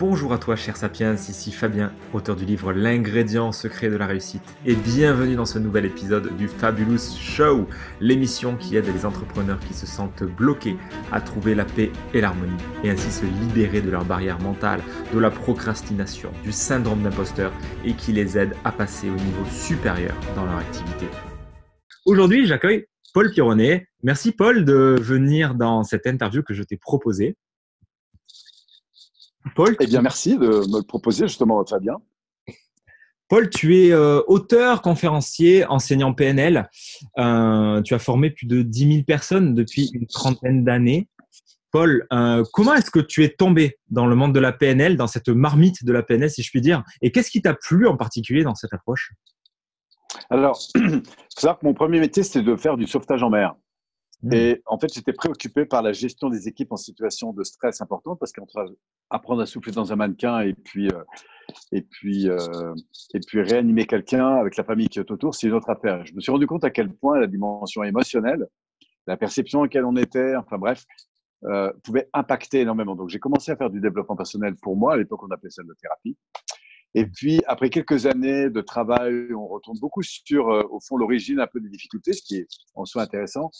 Bonjour à toi, cher Sapiens, ici Fabien, auteur du livre L'ingrédient secret de la réussite, et bienvenue dans ce nouvel épisode du Fabulous Show, l'émission qui aide les entrepreneurs qui se sentent bloqués à trouver la paix et l'harmonie, et ainsi se libérer de leurs barrières mentales, de la procrastination, du syndrome d'imposteur, et qui les aide à passer au niveau supérieur dans leur activité. Aujourd'hui, j'accueille Paul Pironnet. Merci Paul de venir dans cette interview que je t'ai proposée. Paul Eh bien, merci de me le proposer, justement, Fabien. Paul, tu es euh, auteur, conférencier, enseignant PNL. Euh, tu as formé plus de 10 000 personnes depuis une trentaine d'années. Paul, euh, comment est-ce que tu es tombé dans le monde de la PNL, dans cette marmite de la PNL, si je puis dire Et qu'est-ce qui t'a plu en particulier dans cette approche? Alors, il faut savoir que mon premier métier, c'était de faire du sauvetage en mer. Mmh. Et en fait, j'étais préoccupé par la gestion des équipes en situation de stress importante parce qu'entre apprendre à souffler dans un mannequin et puis, euh, et puis, euh, et puis réanimer quelqu'un avec la famille qui est autour, c'est une autre affaire. Je me suis rendu compte à quel point la dimension émotionnelle, la perception à laquelle on était, enfin bref, euh, pouvait impacter énormément. Donc, j'ai commencé à faire du développement personnel pour moi. À l'époque, on appelait ça de la thérapie. Et puis, après quelques années de travail, on retourne beaucoup sur, au fond, l'origine un peu des difficultés, ce qui est en soi intéressant.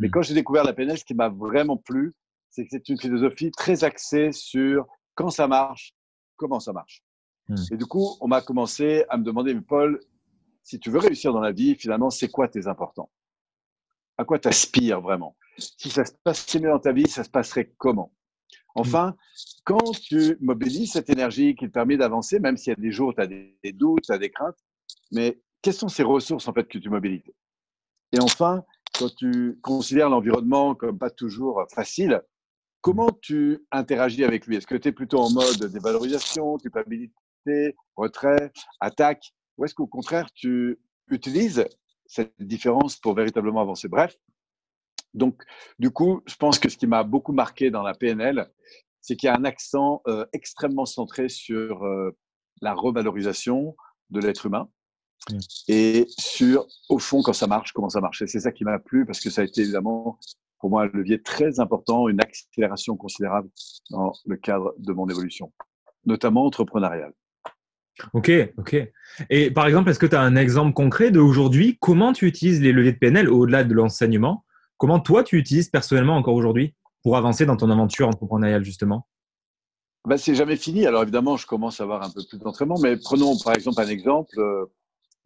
Mais mm. quand j'ai découvert la PNL, ce qui m'a vraiment plu, c'est que c'est une philosophie très axée sur quand ça marche, comment ça marche. Mm. Et du coup, on m'a commencé à me demander, mais Paul, si tu veux réussir dans la vie, finalement, c'est quoi tes importants? À quoi tu aspires vraiment? Si ça se passait mieux dans ta vie, ça se passerait comment? Enfin, quand tu mobilises cette énergie qui te permet d'avancer, même s'il y a des jours où tu as des, doutes, tu as des craintes, mais quelles sont ces ressources en fait que tu mobilises? Et enfin, quand tu considères l'environnement comme pas toujours facile, comment tu interagis avec lui? Est-ce que tu es plutôt en mode dévalorisation, culpabilité, retrait, attaque? Ou est-ce qu'au contraire, tu utilises cette différence pour véritablement avancer? Bref, donc du coup, je pense que ce qui m'a beaucoup marqué dans la PNL, c'est qu'il y a un accent euh, extrêmement centré sur euh, la revalorisation de l'être humain Mm. et sur, au fond, quand ça marche, comment ça marche. Et c'est ça qui m'a plu parce que ça a été évidemment pour moi un levier très important, une accélération considérable dans le cadre de mon évolution, notamment entrepreneuriale. Ok, ok. Et par exemple, est-ce que tu as un exemple concret d'aujourd'hui Comment tu utilises les leviers de PNL au-delà de l'enseignement? Comment toi, tu utilises personnellement encore aujourd'hui pour avancer dans ton aventure entrepreneuriale, justement? Ben, C'est jamais fini. Alors évidemment, je commence à avoir un peu plus d'entraînement, mais prenons par exemple un exemple.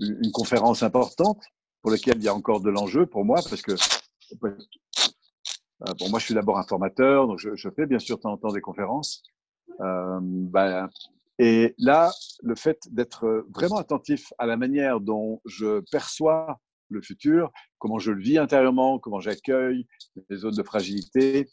Euh, une conférence importante pour laquelle il y a encore de l'enjeu pour moi parce que euh, bon, moi je suis d'abord informateur, donc je, fais bien sûr de temps en temps des conférences. Euh, ben, et là, le fait d'être vraiment attentif à la manière dont je perçois le futur, comment je le vis intérieurement, comment j'accueille les zones de fragilité,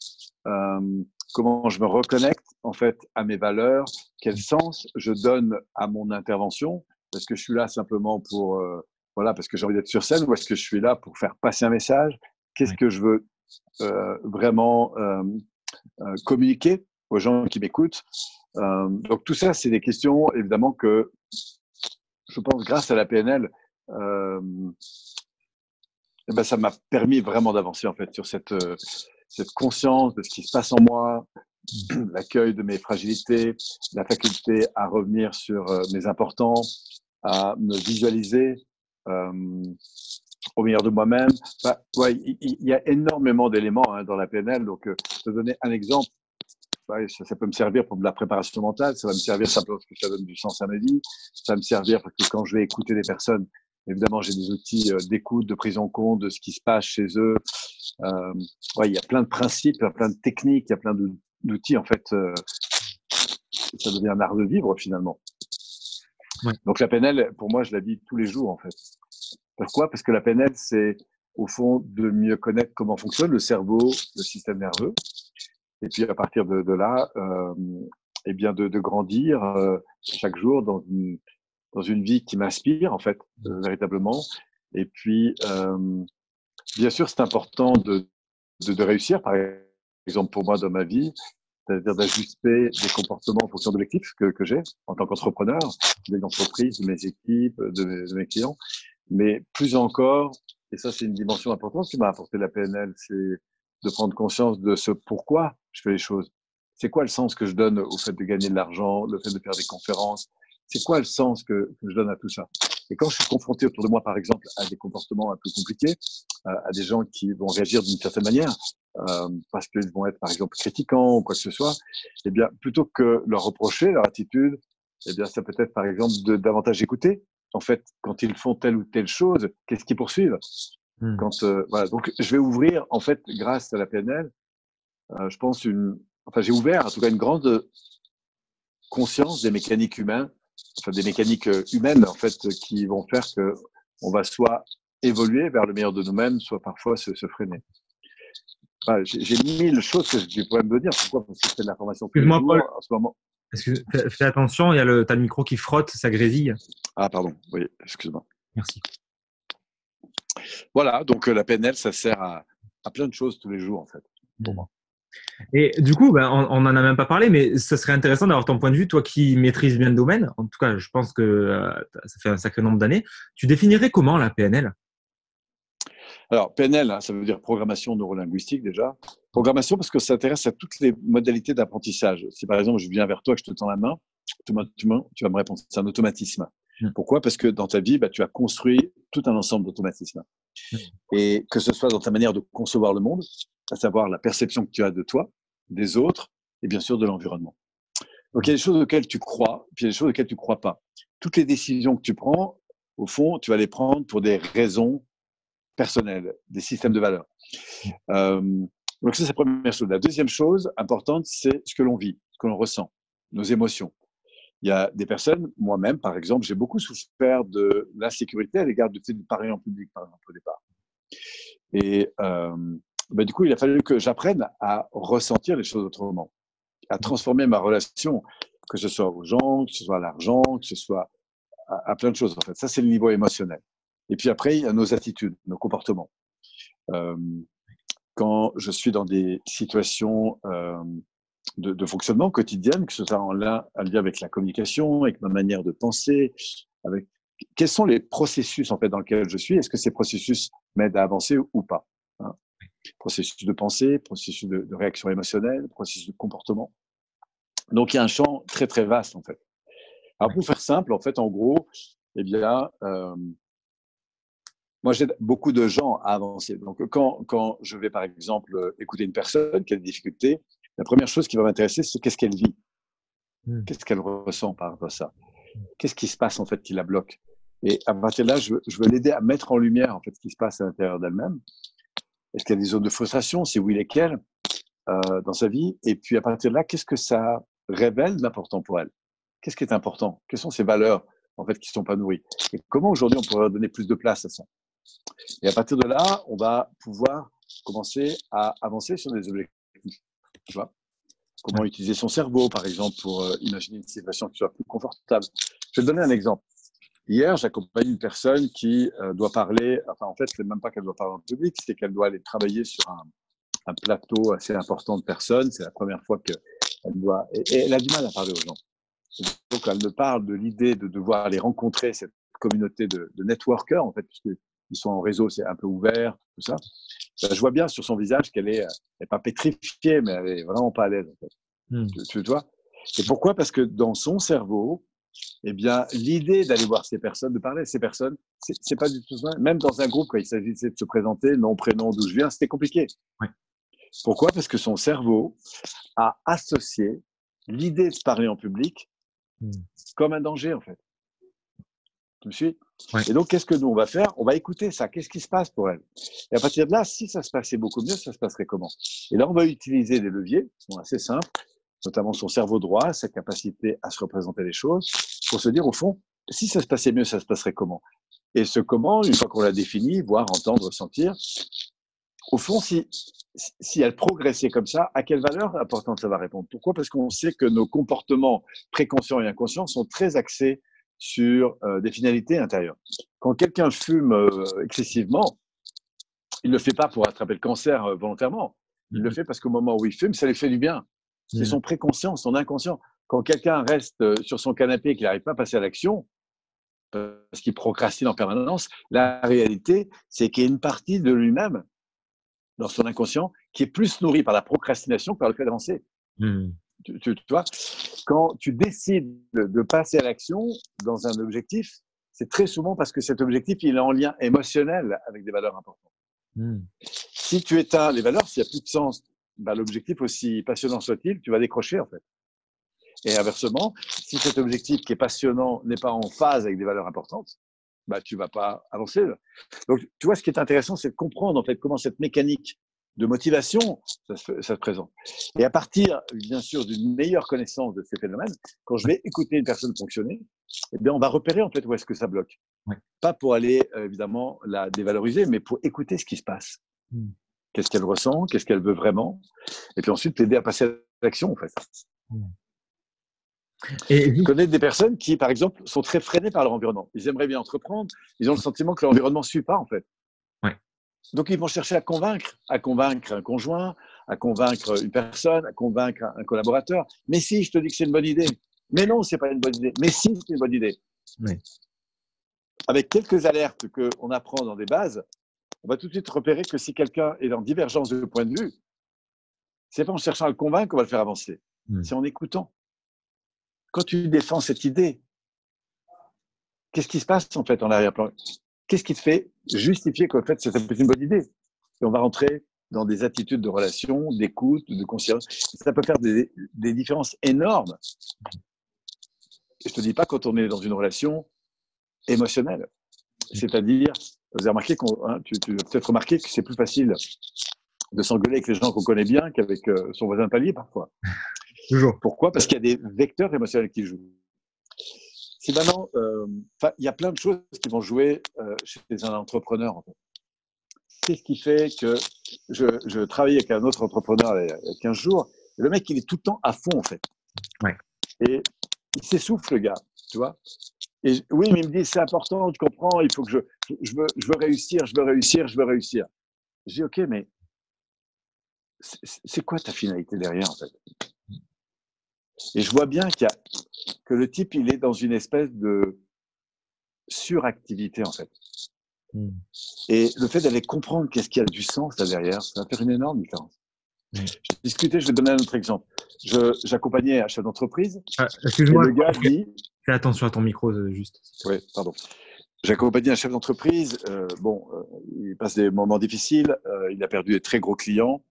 euh, comment je me reconnecte en fait à mes valeurs, quel sens je donne à mon intervention, est-ce que je suis là simplement pour, euh, voilà, parce que j'ai envie d'être sur scène ou est-ce que je suis là pour faire passer un message? Qu'est-ce que je veux euh, vraiment euh, communiquer aux gens qui m'écoutent? Donc tout ça, c'est des questions évidemment que je pense grâce à la PNL, eh ben, ça m'a permis vraiment d'avancer en fait sur cette, cette conscience de ce qui se passe en moi, l'accueil de mes fragilités, la faculté à revenir sur mes importants, à me visualiser euh, au meilleur de moi-même. Bah, ouais, il, y, a énormément d'éléments hein, dans la PNL. Donc, euh, je vais donner un exemple. Ouais, ça, ça, peut me servir pour de la préparation mentale. Ça va me servir simplement parce que ça donne du sens à ma vie. Ça va me servir parce que quand je vais écouter des personnes, évidemment, j'ai des outils euh, d'écoute, de prise en compte de ce qui se passe chez eux. Euh, ouais, il y a plein de principes, il plein de techniques, il y a plein d'outils. En fait, euh, ça devient un art de vivre finalement. Donc la PNL, pour moi, je la vis tous les jours en fait. Pourquoi? Parce que la PNL, c'est au fond de mieux connaître comment fonctionne le cerveau, le système nerveux, et puis à partir de, de là, euh, eh bien de, de grandir euh, chaque jour dans une dans une vie qui m'inspire en fait euh, véritablement. Et puis, euh, bien sûr, c'est important de, de, de réussir. Par exemple, pour moi dans ma vie, c'est-à-dire d'ajuster des comportements en fonction de l'objectif que, j'ai en tant qu'entrepreneur, des entreprises, de mes équipes, de mes, de mes, clients. Mais plus encore, et ça c'est une dimension importante qui m'a apporté la PNL, c'est de prendre conscience de ce pourquoi je fais les choses. C'est quoi le sens que je donne au fait de gagner de l'argent, le fait de faire des conférences C'est quoi le sens que, je donne à tout ça? Et quand je suis confronté autour de moi, par exemple, à des comportements un peu compliqués, à des gens qui vont réagir d'une certaine manière, euh, parce qu'ils vont être, par exemple, critiquants ou quoi que ce soit, eh bien, plutôt que leur reprocher leur attitude, eh bien, ça peut être, par exemple, de davantage écouter. En fait, quand ils font telle ou telle chose, qu'est-ce qu'ils poursuivent? Hmm. Quand euh, voilà, donc je vais ouvrir, en fait, grâce à la PNL, euh, je pense une, enfin, j'ai ouvert, en tout cas, une grande conscience des mécaniques humaines, enfin, des mécaniques euh, humaines, en fait, qui vont faire que on va soit évoluer vers le meilleur de nous-mêmes, soit parfois se, se freiner. J'ai mille choses que je pourrais me dire. Pourquoi? Parce que je fais de l'information Excuse-moi, Paul. En ce moment. Fais attention, il y a le, as le micro qui frotte, ça grésille. Ah, pardon. Oui, excuse-moi. Merci. Voilà, donc euh, la PNL, ça sert à, à, plein de choses tous les jours, en fait, pour moi. Et du coup, ben, on n'en a même pas parlé, mais ce serait intéressant d'avoir ton point de vue, toi qui maîtrises bien le domaine. En tout cas, je pense que euh, ça fait un sacré nombre d'années. Tu définirais comment la PNL alors, PNL, hein, ça veut dire programmation neurolinguistique déjà. Programmation parce que ça s'intéresse à toutes les modalités d'apprentissage. Si par exemple je viens vers toi, que je te tends la main, tu vas me répondre. C'est un automatisme. Hmm. Pourquoi? Parce que dans ta vie, bah, tu as construit tout un ensemble d'automatismes. Et que ce soit dans ta manière de concevoir le monde, à savoir la perception que tu as de toi, des autres et bien sûr de l'environnement. Donc il y a des choses auxquelles tu crois, puis il y a des choses auxquelles tu ne crois pas. Toutes les décisions que tu prends, au fond, tu vas les prendre pour des raisons personnel, des systèmes de valeurs. Euh, donc ça, c'est la première chose. La deuxième chose importante, c'est ce que l'on vit, ce que l'on ressent, nos émotions. Il y a des personnes, moi-même par exemple, j'ai beaucoup souffert de l'insécurité à l'égard fait de parler en public, par exemple, au départ. Et euh, ben, du coup, il a fallu que j'apprenne à ressentir les choses autrement, à transformer ma relation, que ce soit aux gens, que ce soit à l'argent, que ce soit à, à, plein de choses. En fait, ça, c'est le niveau émotionnel. Et puis après, il y a nos attitudes, nos comportements. Euh, quand je suis dans des situations euh, de, de, fonctionnement quotidienne, que ce soit en lien, lien avec la communication, avec ma manière de penser, avec quels sont les processus en fait dans lesquels je suis? Est-ce que ces processus m'aident à avancer ou pas? Hein? Processus de pensée, processus de, de, réaction émotionnelle, processus de comportement. Donc il y a un champ très très vaste en fait. Alors pour faire simple, en fait, en gros, eh bien, euh, moi, j'aide beaucoup de gens à avancer. Donc, quand, quand je vais, par exemple, écouter une personne qui a des difficultés, la première chose qui va m'intéresser, c'est qu'est-ce qu'elle vit. Hmm. Qu'est-ce qu'elle ressent par rapport à ça. Qu'est-ce qui se passe, en fait, qui la bloque. Et à partir de là, je, je veux l'aider à mettre en lumière, en fait, ce qui se passe à l'intérieur d'elle-même. Est-ce qu'il y a des zones de frustration? Si oui, lesquelles euh, dans sa vie? Et puis, à partir de là, qu'est-ce que ça révèle d'important pour elle? Qu'est-ce qui est important? Quelles sont ses valeurs, en fait, qui ne sont pas nourries Et comment, aujourd'hui, on pourrait donner plus de place à ça? Et à partir de là, on va pouvoir commencer à avancer sur des objectifs. Tu vois Comment utiliser son cerveau, par exemple, pour euh, imaginer une situation qui soit plus confortable. Je vais te donner un exemple. Hier, j'accompagne une personne qui euh, doit parler, enfin en fait, c'est même pas qu'elle doit parler en public, c'est qu'elle doit aller travailler sur un, un, plateau assez important de personnes. C'est la première fois qu'elle doit, et, elle a du mal à parler aux gens. donc, elle me parle de l'idée de devoir aller rencontrer cette communauté de, de networkers, en fait, puisque ils sont en réseau, c'est un peu ouvert, tout ça. Euh, je vois bien sur son visage qu'elle est, est pas pétrifiée, mais elle est vraiment pas à l'aise. En fait. Hmm. tu, vois? Et pourquoi? Parce que dans son cerveau, eh bien, l'idée d'aller voir ces personnes, de parler à ces personnes, c'est pas du tout ça. Même dans un groupe, quand il s'agissait de se présenter, nom, prénom, d'où je viens, c'était compliqué. Pourquoi? Parce que son cerveau a associé l'idée de parler en public hmm. comme un danger, en fait. Tu me suis Et donc, qu'est-ce que nous, on va faire? On va écouter ça. Qu'est-ce qui se passe pour elle? Et à partir de là, si ça se passait beaucoup mieux, ça se passerait comment? Et là, on va utiliser des leviers qui sont assez simples, notamment son cerveau droit, sa capacité à se représenter les choses, pour se dire, au fond, si ça se passait mieux, ça se passerait comment? Et ce comment, une fois qu'on l'a défini, voir, entendre, sentir, au fond, si, si elle progressait comme ça, à quelle valeur importante ça va répondre? Pourquoi? Parce qu'on sait que nos comportements préconscients et inconscients sont très axés sur euh, des finalités intérieures. Quand quelqu'un fume euh, excessivement, il ne le fait pas pour attraper le cancer euh, volontairement. Il le mmh. fait parce qu'au moment où il fume, ça lui fait du bien. C'est mmh. son préconscient, son inconscient. Quand quelqu'un reste sur son canapé et qu'il n'arrive pas à passer à l'action, parce qu'il procrastine en permanence, la réalité, c'est qu'il y a une partie de lui-même, dans son inconscient, qui est plus nourrie par la procrastination que par le fait d'avancer. Mmh. Tu, vois, quand tu décides de, passer à l'action dans un objectif, c'est très souvent parce que cet objectif, il est en lien émotionnel avec des valeurs importantes. Hmm. Si tu éteins les valeurs, s'il n'y a plus de sens, bah, l'objectif, aussi passionnant soit-il, tu vas décrocher en fait. Et inversement, si cet objectif qui est passionnant n'est pas en phase avec des valeurs importantes, bah, tu vas pas avancer. Donc, tu vois, ce qui est intéressant, c'est de comprendre en fait comment cette mécanique de motivation, ça se, présente. Et à partir, bien sûr, d'une meilleure connaissance de ces phénomènes, quand je vais écouter une personne fonctionner, eh bien, on va repérer en fait où est-ce que ça bloque. Pas pour aller euh, évidemment la dévaloriser, mais pour écouter ce qui se passe. Hmm. Qu'est-ce qu'elle ressent, qu'est-ce qu'elle veut vraiment, et puis ensuite l'aider à passer à l'action en fait. Et je connais des personnes qui, par exemple, sont très freinées par leur environnement. Ils aimeraient bien entreprendre, ils ont le sentiment que l'environnement ne suit pas en fait. Donc, ils vont chercher à convaincre, à convaincre un conjoint, à convaincre une personne, à convaincre un collaborateur. Mais si, je te dis que c'est une bonne idée. Mais non, c'est pas une bonne idée. Mais si, c'est une bonne idée. Avec quelques alertes qu'on apprend dans des bases, on va tout de suite repérer que si quelqu'un est en divergence de point de vue, c'est pas en cherchant à le convaincre qu'on va le faire avancer. C'est en écoutant. Quand tu défends cette idée, qu'est-ce qui se passe en fait en arrière-plan? Qu'est-ce qui te fait justifier qu'en fait, c'est une bonne idée? Et on va rentrer dans des attitudes de relation, d'écoute, de conscience. Ça peut faire des, différences énormes. Et je te dis pas quand on est dans une relation émotionnelle. C'est-à-dire, vous avez remarqué hein, tu, as peut-être remarqué que c'est plus facile de s'engueuler avec les gens qu'on connaît bien qu'avec euh, son voisin de palier parfois. Toujours. Pourquoi? Parce qu'il y a des vecteurs émotionnels qui jouent maintenant, euh, il y a plein de choses qui vont jouer euh, chez un entrepreneur. En fait. Qu'est-ce qui fait que je, je travaillais avec un autre entrepreneur il y a 15 jours, et le mec, il est tout le temps à fond, en fait. Ouais. Et il s'essouffle, le gars, tu vois. Et oui, mais il me dit, c'est important, tu comprends, il faut que je, je, veux, je veux réussir, je veux réussir, je veux réussir. Je dis, OK, mais c'est quoi ta finalité derrière, en fait? Et je vois bien qu'il y a que le type, il est dans une espèce de suractivité, en fait. Hmm. Et le fait d'aller comprendre qu'est-ce qu'il y a du sens là derrière, ça va faire une énorme différence. Hmm. Je discutais, je vais donner un autre exemple. J'accompagnais un chef d'entreprise. Ah, excuse-moi. Le gars dit. Fais attention à ton micro, euh, juste. Oui, pardon. J'accompagnais un chef d'entreprise. Euh, bon, euh, il passe des moments difficiles. il a perdu des très gros clients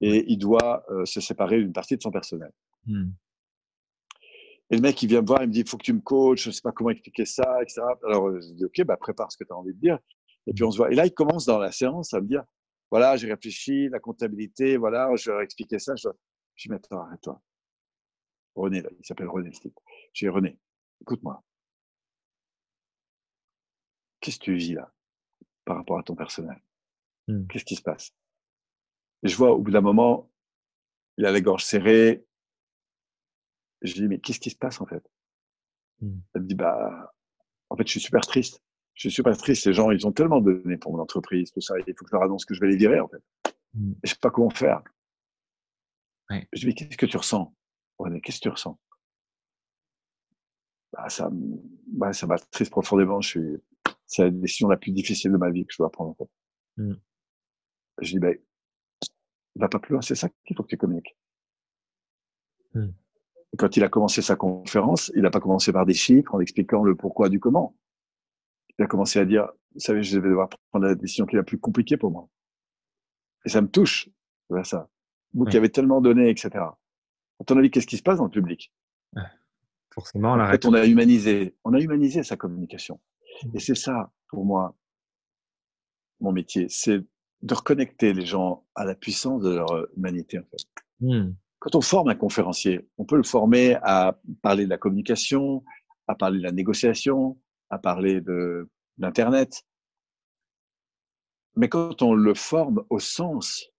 et il doit se séparer d'une partie de son personnel. Hmm. Et le mec, il vient me voir, il me dit, il faut que tu me coaches, je ne sais pas comment expliquer ça, etc. Alors, je dis, OK, bah, prépare ce que tu as envie de dire. Et puis, on se voit. Et là, il commence dans la séance à me dire, voilà, j'ai réfléchi, la comptabilité, voilà, je vais leur expliquer ça. Je, dis, mais attends, arrête-toi. René, là, il s'appelle René, Je dis, René, écoute-moi. Qu'est-ce que tu vis là par rapport à ton personnel? Mmh. Qu'est-ce qui se passe? Et je vois, au bout d'un moment, il a la gorge serrée, je lui dis, mais qu'est-ce qui se passe en fait? Mmh. Elle me dit, bah, en fait, je suis super triste. Je suis super triste. Ces gens, ils ont tellement donné pour mon entreprise, tout ça. Il faut que je leur annonce que je vais les virer en fait. Mmh. Je sais pas comment faire. Je lui dis, qu'est-ce que tu ressens? René, qu'est-ce que tu ressens? Bah, ça, bah, ça triste profondément. Je suis, c'est la décision la plus difficile de ma vie que je dois prendre en fait. Mmh. Je dis, bah, va pas plus loin. C'est ça qu'il faut que tu communiques quand il a commencé sa conférence, il n'a pas commencé par des chiffres en expliquant le pourquoi du comment. Il a commencé à dire, vous savez, je vais devoir prendre la décision qui est la plus compliquée pour moi. Et ça me touche, ça. Vous qui avez tellement donné, etc. À ton avis, qu'est-ce qui se passe dans le public? Forcément, en fait, on a humanisé, on a humanisé sa communication. Et c'est ça, pour moi, mon métier, c'est de reconnecter les gens à la puissance de leur humanité, en fait. Hmm. Quand on forme un conférencier, on peut le former à parler de la communication, à parler de la négociation, à parler de l'Internet. Mais quand on le forme au sens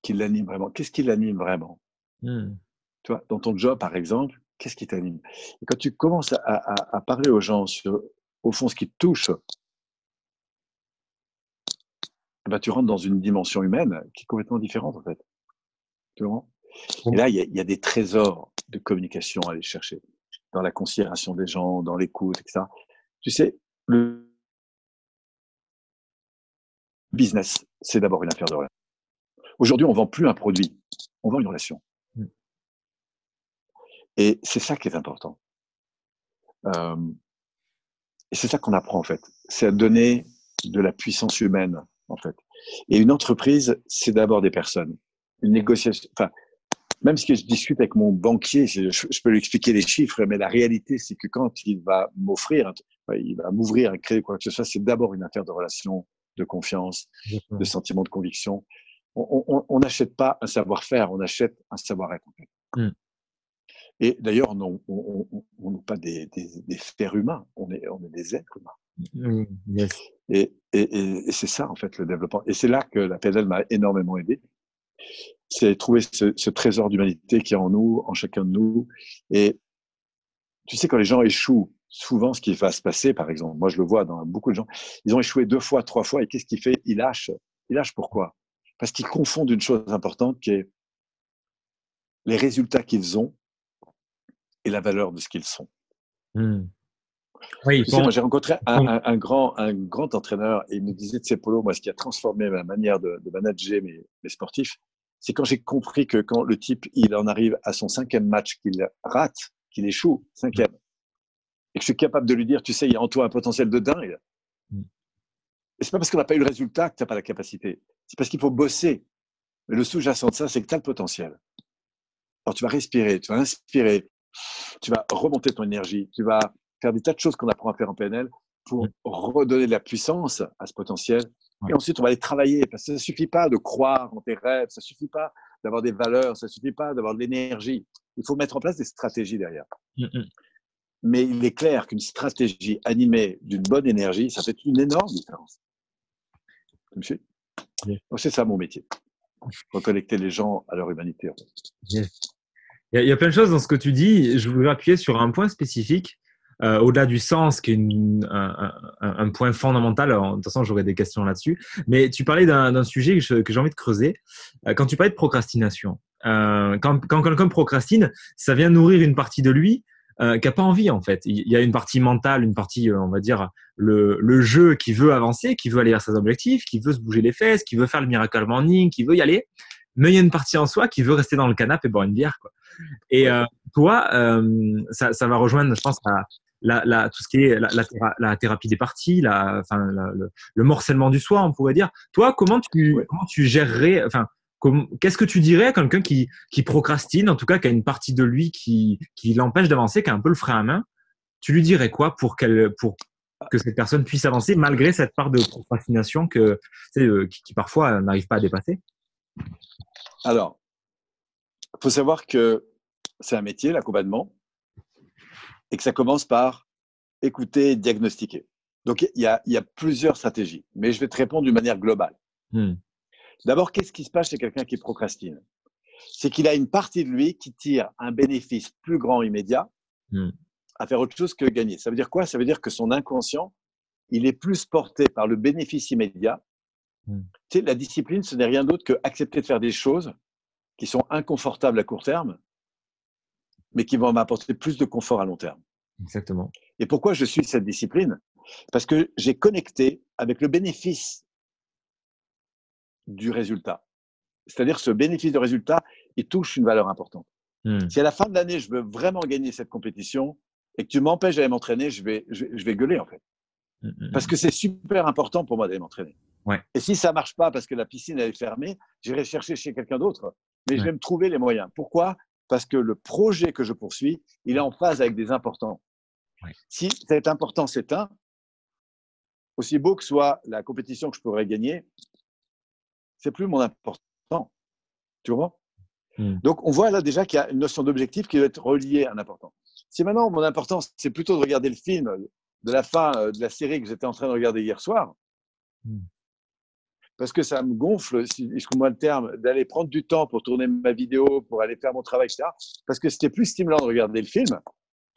qui l'anime vraiment, qu'est-ce qui l'anime vraiment? Hmm. Tu vois, Dans ton job, par exemple, qu'est-ce qui t'anime? Et quand tu commences à, parler aux gens sur, au fond, ce qui te touche, eh ben, tu rentres dans une dimension humaine qui est complètement différente, en fait. Tu vois? Et là, il y, a, des trésors de communication à aller chercher dans la considération des gens, dans l'écoute, etc. Tu sais, le business, c'est d'abord une affaire de relation. Aujourd'hui, on vend plus un produit, on vend une relation. Mm. Et c'est ça qui est important. Euh, et c'est ça qu'on apprend en fait. C'est à donner de la puissance humaine en fait. Et une entreprise, c'est d'abord des personnes. Une négociation, enfin, même si je discute avec mon banquier, je, je peux lui expliquer les chiffres, mais la réalité, c'est que quand il va m'offrir, il va m'ouvrir un crédit, quoi que ce soit, c'est d'abord une affaire de relation, de confiance, de sentiment de conviction. On n'achète pas un savoir-faire, on achète un savoir-être. En fait. Mmh. Et d'ailleurs, on n'est pas des, des, des fers humains, on est, on est des êtres humains. Mmh, et, et, et c'est ça, en fait, le développement. Et c'est là que la PNL m'a énormément aidé. C'est trouver ce, ce trésor d'humanité qui est en nous, en chacun de nous. Et tu sais, quand les gens échouent, souvent, ce qui va se passer, par exemple, moi je le vois dans beaucoup de gens, ils ont échoué deux fois, trois fois, et qu'est-ce qu'il fait Ils lâchent. Ils lâchent pourquoi? Parce qu'ils confondent une chose importante qui est les résultats qu'ils ont et la valeur de ce qu'ils sont. Hmm. Oui, moi j'ai rencontré un, grand, un grand entraîneur et il me disait, de sais, Polo, moi ce qui a transformé ma manière de, manager mes, mes sportifs, c'est quand j'ai compris que quand le type, il en arrive à son cinquième match, qu'il rate, qu'il échoue, cinquième, et que je suis capable de lui dire, tu sais, il y a en toi un potentiel de dingue. Mm. Et c'est pas parce qu'on n'a pas eu le résultat que tu n'as pas la capacité. C'est parce qu'il faut bosser. Mais le sous-jacent de ça, c'est que tu as le potentiel. Alors tu vas respirer, tu vas inspirer, tu vas remonter ton énergie, tu vas faire des tas de choses qu'on apprend à faire en PNL pour mm. redonner de la puissance à ce potentiel. Et ensuite, on va aller travailler. Parce que ça ne suffit pas de croire en tes rêves, ça ne suffit pas d'avoir des valeurs, ça ne suffit pas d'avoir de l'énergie. Il faut mettre en place des stratégies derrière. Mm, mais il est clair qu'une stratégie animée d'une bonne énergie, ça fait une énorme différence. C'est ça mon métier. Reconnecter les gens à leur humanité. il, y a, plein de choses dans ce que tu dis. Je voudrais appuyer sur un point spécifique, euh, au-delà du sens, qui est un, point fondamental. de toute façon, j'aurai des questions là-dessus. Mais tu parlais d'un sujet que j'ai envie de creuser. Euh, quand tu parlais de procrastination, euh, quand, quand quelqu'un procrastine, ça vient nourrir une partie de lui euh, qui a pas envie en fait. Il y a une partie mentale, une partie, euh, on va dire, le, le, jeu qui veut avancer, qui veut aller vers ses objectifs, qui veut se bouger les fesses, qui veut faire le miracle morning, qui veut y aller. Mais il y a une partie en soi qui veut rester dans le canapé et boire une bière. Quoi. Et euh, toi, euh, ça, ça, va rejoindre, je pense, la, la, tout ce qui est la, la, thérapie des parties, la, enfin, le, le, morcellement du soi, on pourrait dire. Toi, comment tu, comment tu gérerais, enfin, Qu'est-ce que tu dirais à quelqu'un qui, procrastine, en tout cas qui a une partie de lui qui, l'empêche d'avancer, qui a un peu le frein à main? Tu lui dirais quoi pour, pour que cette personne puisse avancer malgré cette part de procrastination que, euh, qui, parfois n'arrive pas à dépasser? Alors, il faut savoir que c'est un métier, l'accompagnement, et que ça commence par écouter diagnostiquer. Donc, il y, a, plusieurs stratégies, mais je vais te répondre d'une manière globale. Hmm. D'abord, qu'est-ce qui se passe chez quelqu'un qui procrastine? C'est qu'il a une partie de lui qui tire un bénéfice plus grand immédiat hmm. à faire autre chose que gagner. Ça veut dire quoi? Ça veut dire que son inconscient, il est plus porté par le bénéfice immédiat. Hmm. Tu sais, la discipline, ce n'est rien d'autre que accepter de faire des choses qui sont inconfortables à court terme, mais qui vont m'apporter plus de confort à long terme. Exactement. Et pourquoi je suis cette discipline? Parce que j'ai connecté avec le bénéfice du résultat. C'est-à-dire ce bénéfice de résultat, il touche une valeur importante. Hmm. Si à la fin de l'année, je veux vraiment gagner cette compétition et que tu m'empêches d'aller m'entraîner, je vais, je, vais gueuler en fait. Hmm, hmm, Parce que c'est super important pour moi d'aller m'entraîner. Ouais. Et si ça marche pas parce que la piscine est fermée, j'irai chercher chez quelqu'un d'autre. Mais je vais me trouver les moyens. Pourquoi? Parce que le projet que je poursuis, il est en phase avec des importants. Si cet important s'éteint, aussi beau que soit la compétition que je pourrais gagner, c'est plus mon important. Tu vois hmm. Donc, on voit là déjà qu'il y a une notion d'objectif qui doit être reliée à un important. Si maintenant, mon importance, c'est plutôt de regarder le film de la fin euh, de la série que j'étais en train de regarder hier soir, hmm. Parce que ça me gonfle, si je moi le terme, d'aller prendre du temps pour tourner ma vidéo, pour aller faire mon travail, etc. Parce que c'était plus stimulant de regarder le film.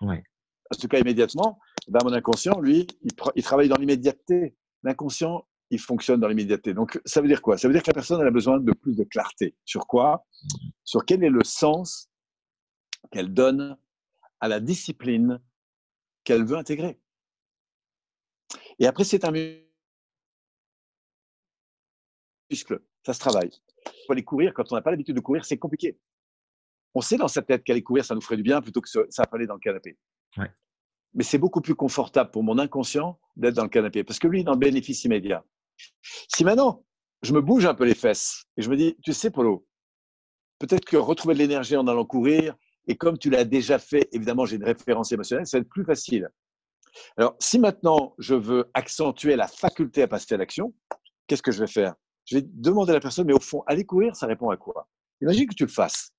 Ouais. En tout cas, immédiatement, ben, mon inconscient, lui, il, il travaille dans l'immédiateté. L'inconscient, il fonctionne dans l'immédiateté. Donc, ça veut dire quoi? Ça veut dire que la personne a besoin de plus de clarté. Sur quoi? Sur quel est le sens qu'elle donne à la discipline qu'elle veut intégrer. Et après, c'est un muscle. Ça se travaille. Pour aller courir, quand on n'a pas l'habitude de courir, c'est compliqué. on sait dans sa tête qu'aller courir, ça nous ferait du bien plutôt que ça aller dans le canapé. Mais c'est beaucoup plus confortable pour mon inconscient d'être dans le canapé parce que lui, il en bénéfice immédiat. Si maintenant, je me bouge un peu les fesses et je me dis, tu sais, Polo, peut-être que retrouver de l'énergie en allant courir, et comme tu l'as déjà fait, évidemment, j'ai une référence émotionnelle, ça va être plus facile. Alors, si maintenant je veux accentuer la faculté à passer à l'action, qu'est-ce que je vais faire? Je vais demander à la personne, mais au fond, aller courir, ça répond à quoi? Imagine que tu le fasses.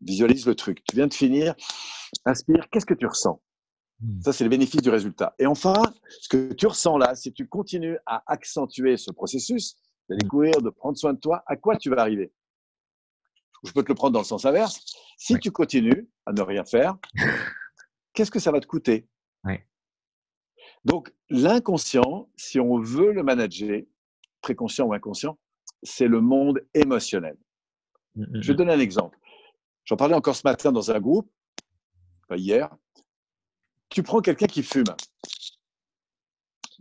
visualise le truc. Tu viens de finir. Inspire. Qu'est-ce que tu ressens? Hmm. Ça, c'est le bénéfice du résultat. Et enfin, ce que tu ressens là, si tu continues à accentuer ce processus, d'aller hmm. courir, de prendre soin de toi, à quoi tu vas arriver? Je peux te le prendre dans le sens inverse. Si tu continues à ne rien faire, qu'est-ce que ça va te coûter? Donc, l'inconscient, si on veut le manager, préconscient ou inconscient, c'est le monde émotionnel. Mmh, mmh, Je vais mmh. donner un exemple. J'en parlais encore ce matin dans un groupe, pas hier. Tu prends quelqu'un qui fume.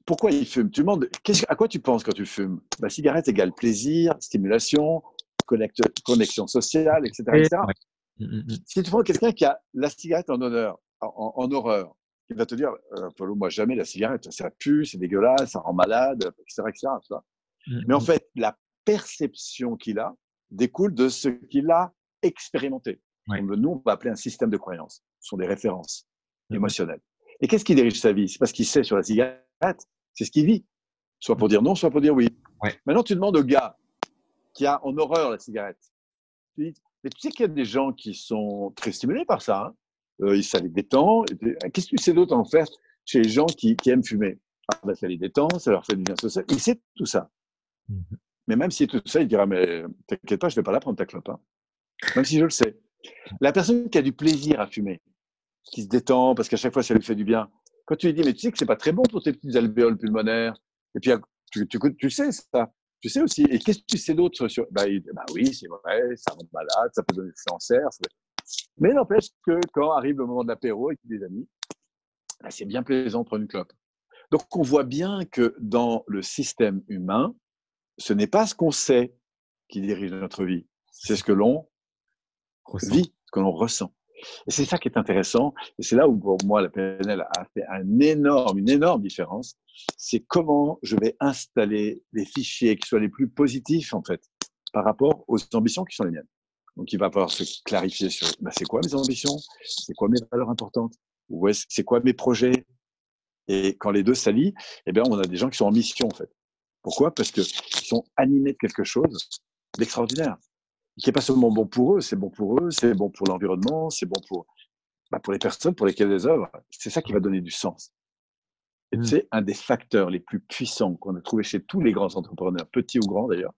Pourquoi il fume? Tu demandes à quoi tu penses quand tu fumes? La bah, cigarette égale plaisir, stimulation, connexion sociale, etc. Si tu prends quelqu'un qui a la cigarette en honneur, en horreur, il va te dire euh, moi jamais la cigarette, ça pue, c'est dégueulasse, ça rend malade, etc. etc. Mmh, Mais en mmh. fait, la perception qu'il a découle de ce qu'il a expérimenté. Nous, on va appeler un système de croyances. Ce sont des références mmh. émotionnelles. Et qu'est-ce qui dirige sa vie? C'est parce qu'il sait sur la cigarette, c'est ce qu'il vit. Soit pour dire non, soit pour dire oui. Maintenant, tu demandes au gars qui a en horreur la cigarette. Tu dis, mais tu sais qu'il y a des gens qui sont très stimulés par ça. Hein euh, ça les détend. Qu'est-ce que tu sais d'autre en faire chez les gens qui, aiment fumer? Ah, bah, Ça les détend, ça leur fait du bien social. Il sait tout ça. Mhm. Mais même si tout ça, il dira Mais t'inquiète pas, je ne vais pas la prendre ta clope. Hein. Même si je le sais. La personne qui a du plaisir à fumer, qui se détend parce qu'à chaque fois, ça lui fait du bien, quand tu lui dis Mais tu sais que c'est pas très bon pour tes petites alvéoles pulmonaires, et puis tu, sais ça. Tu sais aussi. Et qu'est-ce que tu sais d'autre sur. Bah, bah oui, c'est vrai, ça rend malade, ça peut donner des cancers. Mais n'empêche que quand arrive le moment de l'apéro avec des amis, bah, c'est bien plaisant de prendre une clope. Donc on voit bien que dans le système humain, ce n'est pas ce qu'on sait qui dirige notre vie, c'est ce que l'on vit, ce que l'on ressent. Et c'est ça qui est intéressant, et c'est là où pour moi la PNL a fait un énorme, une énorme différence, c'est comment je vais installer les fichiers qui soient les plus positifs en fait, par rapport aux ambitions qui sont les miennes. Donc, il va falloir se clarifier sur bah, c'est quoi mes ambitions, c'est quoi mes valeurs importantes, ou c'est quoi mes projets. Et quand les deux s'allient, eh bien, on a des gens qui sont en mission, en fait. Pourquoi? Parce qu'ils sont animés de quelque chose d'extraordinaire, qui n'est pas seulement bon pour eux, c'est bon pour eux, c'est bon pour l'environnement, c'est bon pour, bah, pour les personnes pour lesquelles ils œuvrent. C'est ça qui va donner du sens. Et mmh. c'est un des facteurs les plus puissants qu'on a trouvé chez tous les grands entrepreneurs, petits ou grands d'ailleurs,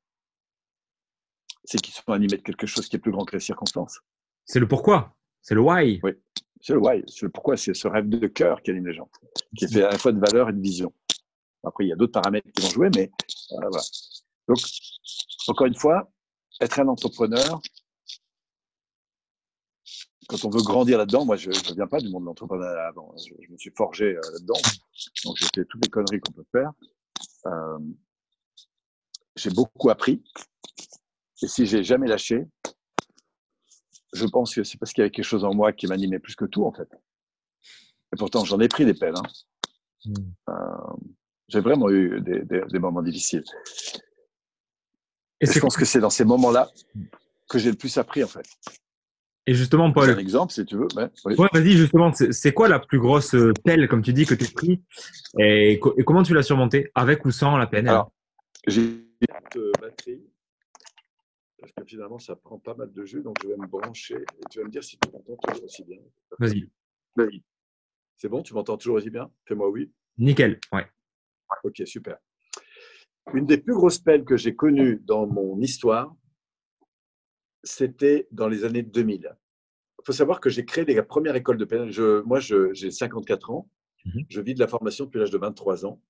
c'est qu'ils sont animés de quelque chose qui est plus grand que les circonstances. C'est le pourquoi, c'est le why. Oui, c'est le why, c'est le pourquoi, c'est ce rêve de cœur qui anime les gens, qui fait à la fois de valeur et de vision. Après, il y a d'autres paramètres qui vont jouer, mais euh, voilà. Donc, encore une fois, être un entrepreneur, quand on veut grandir là-dedans, moi, je ne viens pas du monde de l'entrepreneuriat avant. Je, me suis forgé euh, là-dedans. Donc, j'ai fait toutes les conneries qu'on peut faire. Euh, j'ai beaucoup appris. Et si j'ai jamais lâché, je pense que c'est parce qu'il y avait quelque chose en moi qui m'animait plus que tout, en fait. Et pourtant, j'en ai pris des peines. Hein. Euh, j'ai vraiment eu des, moments difficiles. Et, je pense que c'est dans ces moments-là que j'ai le plus appris, en fait. Et justement, Paul. un exemple, si tu veux. oui. vas-y, justement. C'est quoi la plus grosse pelle, comme tu dis, que tu as pris et, comment tu l'as surmontée Avec ou sans la peine? Alors, j'ai une batterie parce que finalement, ça prend pas mal de jus, donc je vais me brancher et tu vas me dire si tu m'entends toujours aussi bien. Vas-y. C'est bon, tu m'entends toujours aussi bien? Fais-moi oui. Nickel, ouais. Ok, super. Une des plus grosses pelles que j'ai connues dans mon histoire, c'était dans les années 2000. Il faut savoir que j'ai créé la première école de PNL. Je, moi, j'ai 54 ans. Mhm. Je vis de la formation depuis l'âge de 23 ans.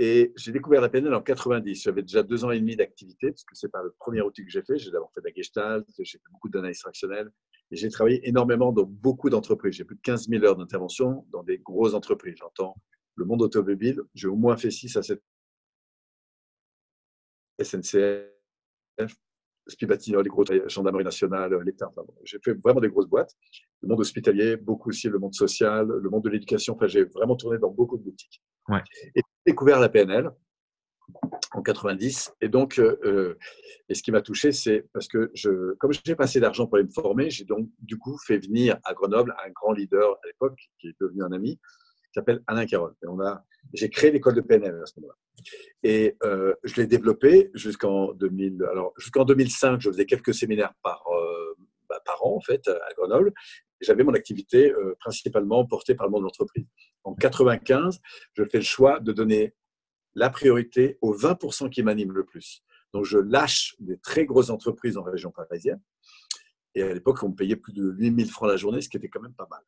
Et j'ai découvert la PNL en 90. J'avais déjà deux ans et demi d'activité, parce que c'est pas le premier outil que j'ai fait. J'ai d'abord fait de la gestalt, j'ai fait beaucoup d'analyse fractionnelle, et j'ai travaillé énormément dans beaucoup d'entreprises. J'ai plus de 15 000 heures d'intervention dans des grosses entreprises. J'entends le monde automobile, j'ai au moins fait 6 à 7 SNCF, Spibatino, les gros gendarmerie nationale, l'État. Enfin, j'ai fait vraiment des grosses boîtes. Le monde hospitalier, beaucoup aussi le monde social, le monde de l'éducation. Enfin, j'ai vraiment tourné dans beaucoup de boutiques. Ouais. Et j'ai découvert la PNL en 90. Et donc, euh, et ce qui m'a touché, c'est parce que je, comme j'ai passé d'argent pour aller me former, j'ai donc du coup fait venir à Grenoble un grand leader à l'époque, qui est devenu un ami, s'appelle Alain Carole. Et on a, j'ai créé l'école de PNL à ce moment-là. Et euh, je l'ai développé jusqu'en 2000. Alors jusqu'en 2005, je faisais quelques séminaires par euh, bah, par an en fait à Grenoble. J'avais mon activité euh, principalement portée par le monde de l'entreprise. En 95, je fais le choix de donner la priorité aux 20% qui m'animent le plus. Donc je lâche des très grosses entreprises en région parisienne. Et à l'époque, on me payait plus de 8000 francs la journée, ce qui était quand même pas mal.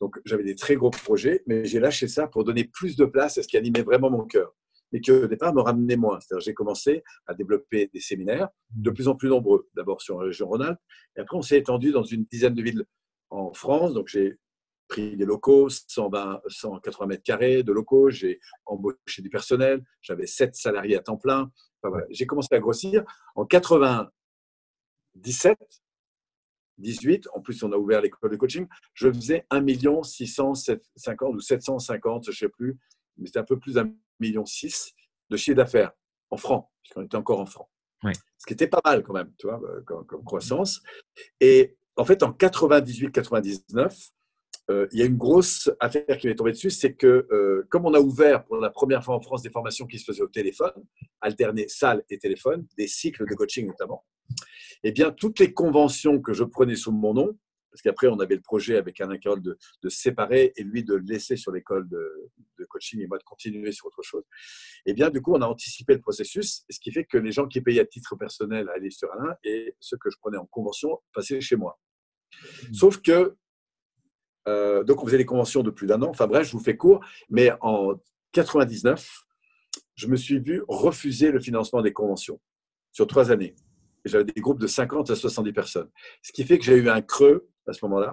Donc j'avais des très gros projets, mais j'ai lâché ça pour donner plus de place à ce qui animait vraiment mon cœur mais qui au départ me ramenait moins. C'est-à-dire j'ai commencé à développer des séminaires de plus en plus nombreux, d'abord sur la région Rhône-Alpes, et après on s'est étendu dans une dizaine de villes en France. Donc j'ai pris des locaux, 120, 180 mètres carrés de locaux, j'ai embauché du personnel, j'avais 7 salariés à temps plein. J'ai commencé à grossir. En 97, 18, en plus on a ouvert l'école de coaching, je faisais 1 650 ou 750, je ne sais plus, mais c'était un peu plus d'un million six de chiffre d'affaires en francs, puisqu'on était encore en francs. Ce qui était pas mal quand même, tu vois, euh, comme, croissance. Et en fait, en 98-99, euh, il y a une grosse affaire qui m'est tombée dessus, c'est que euh, comme on a ouvert pour la première fois en France des formations qui se faisaient au téléphone, alterner salle et téléphone, des cycles de coaching notamment, eh bien, toutes les conventions que je prenais sous mon nom, parce qu'après, on avait le projet avec Alain Carole de, séparer et lui de le laisser sur l'école de, coaching et moi de continuer sur autre chose. Et eh bien, du coup, on a anticipé le processus, ce qui fait que les gens qui payaient à titre personnel allaient sur Alain et ceux que je prenais en convention passaient chez moi. Mmh. Sauf que, euh, donc on faisait des conventions de plus d'un an. Enfin bref, je vous fais court, mais en 99, je me suis vu refuser le financement des conventions sur trois années. J'avais des groupes de 50 à 70 personnes. Ce qui fait que j'ai eu un creux à ce moment-là,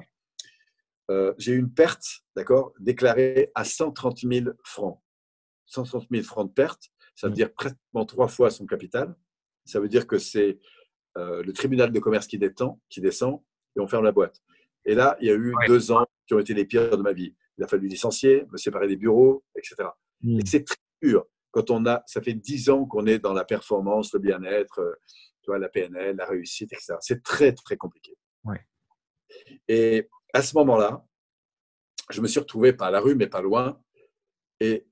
euh, j'ai eu une perte, d'accord, déclarée à 130 000 francs. 130 000 francs de perte, ça veut mmh. dire pratiquement trois fois son capital. Ça veut dire que c'est euh, le tribunal de commerce qui, détend, qui descend et on ferme la boîte. Et là, il y a eu deux ans qui ont été les pires de ma vie. Il a fallu licencier, me séparer des bureaux, etc. Mmh. Et c'est très dur quand on a, ça fait dix ans qu'on est dans la performance, le bien-être, euh, tu vois, la PNL, la réussite, etc. C'est très, très compliqué. Ouais. Et à ce moment-là, je me suis retrouvé pas à la rue, mais pas loin. Et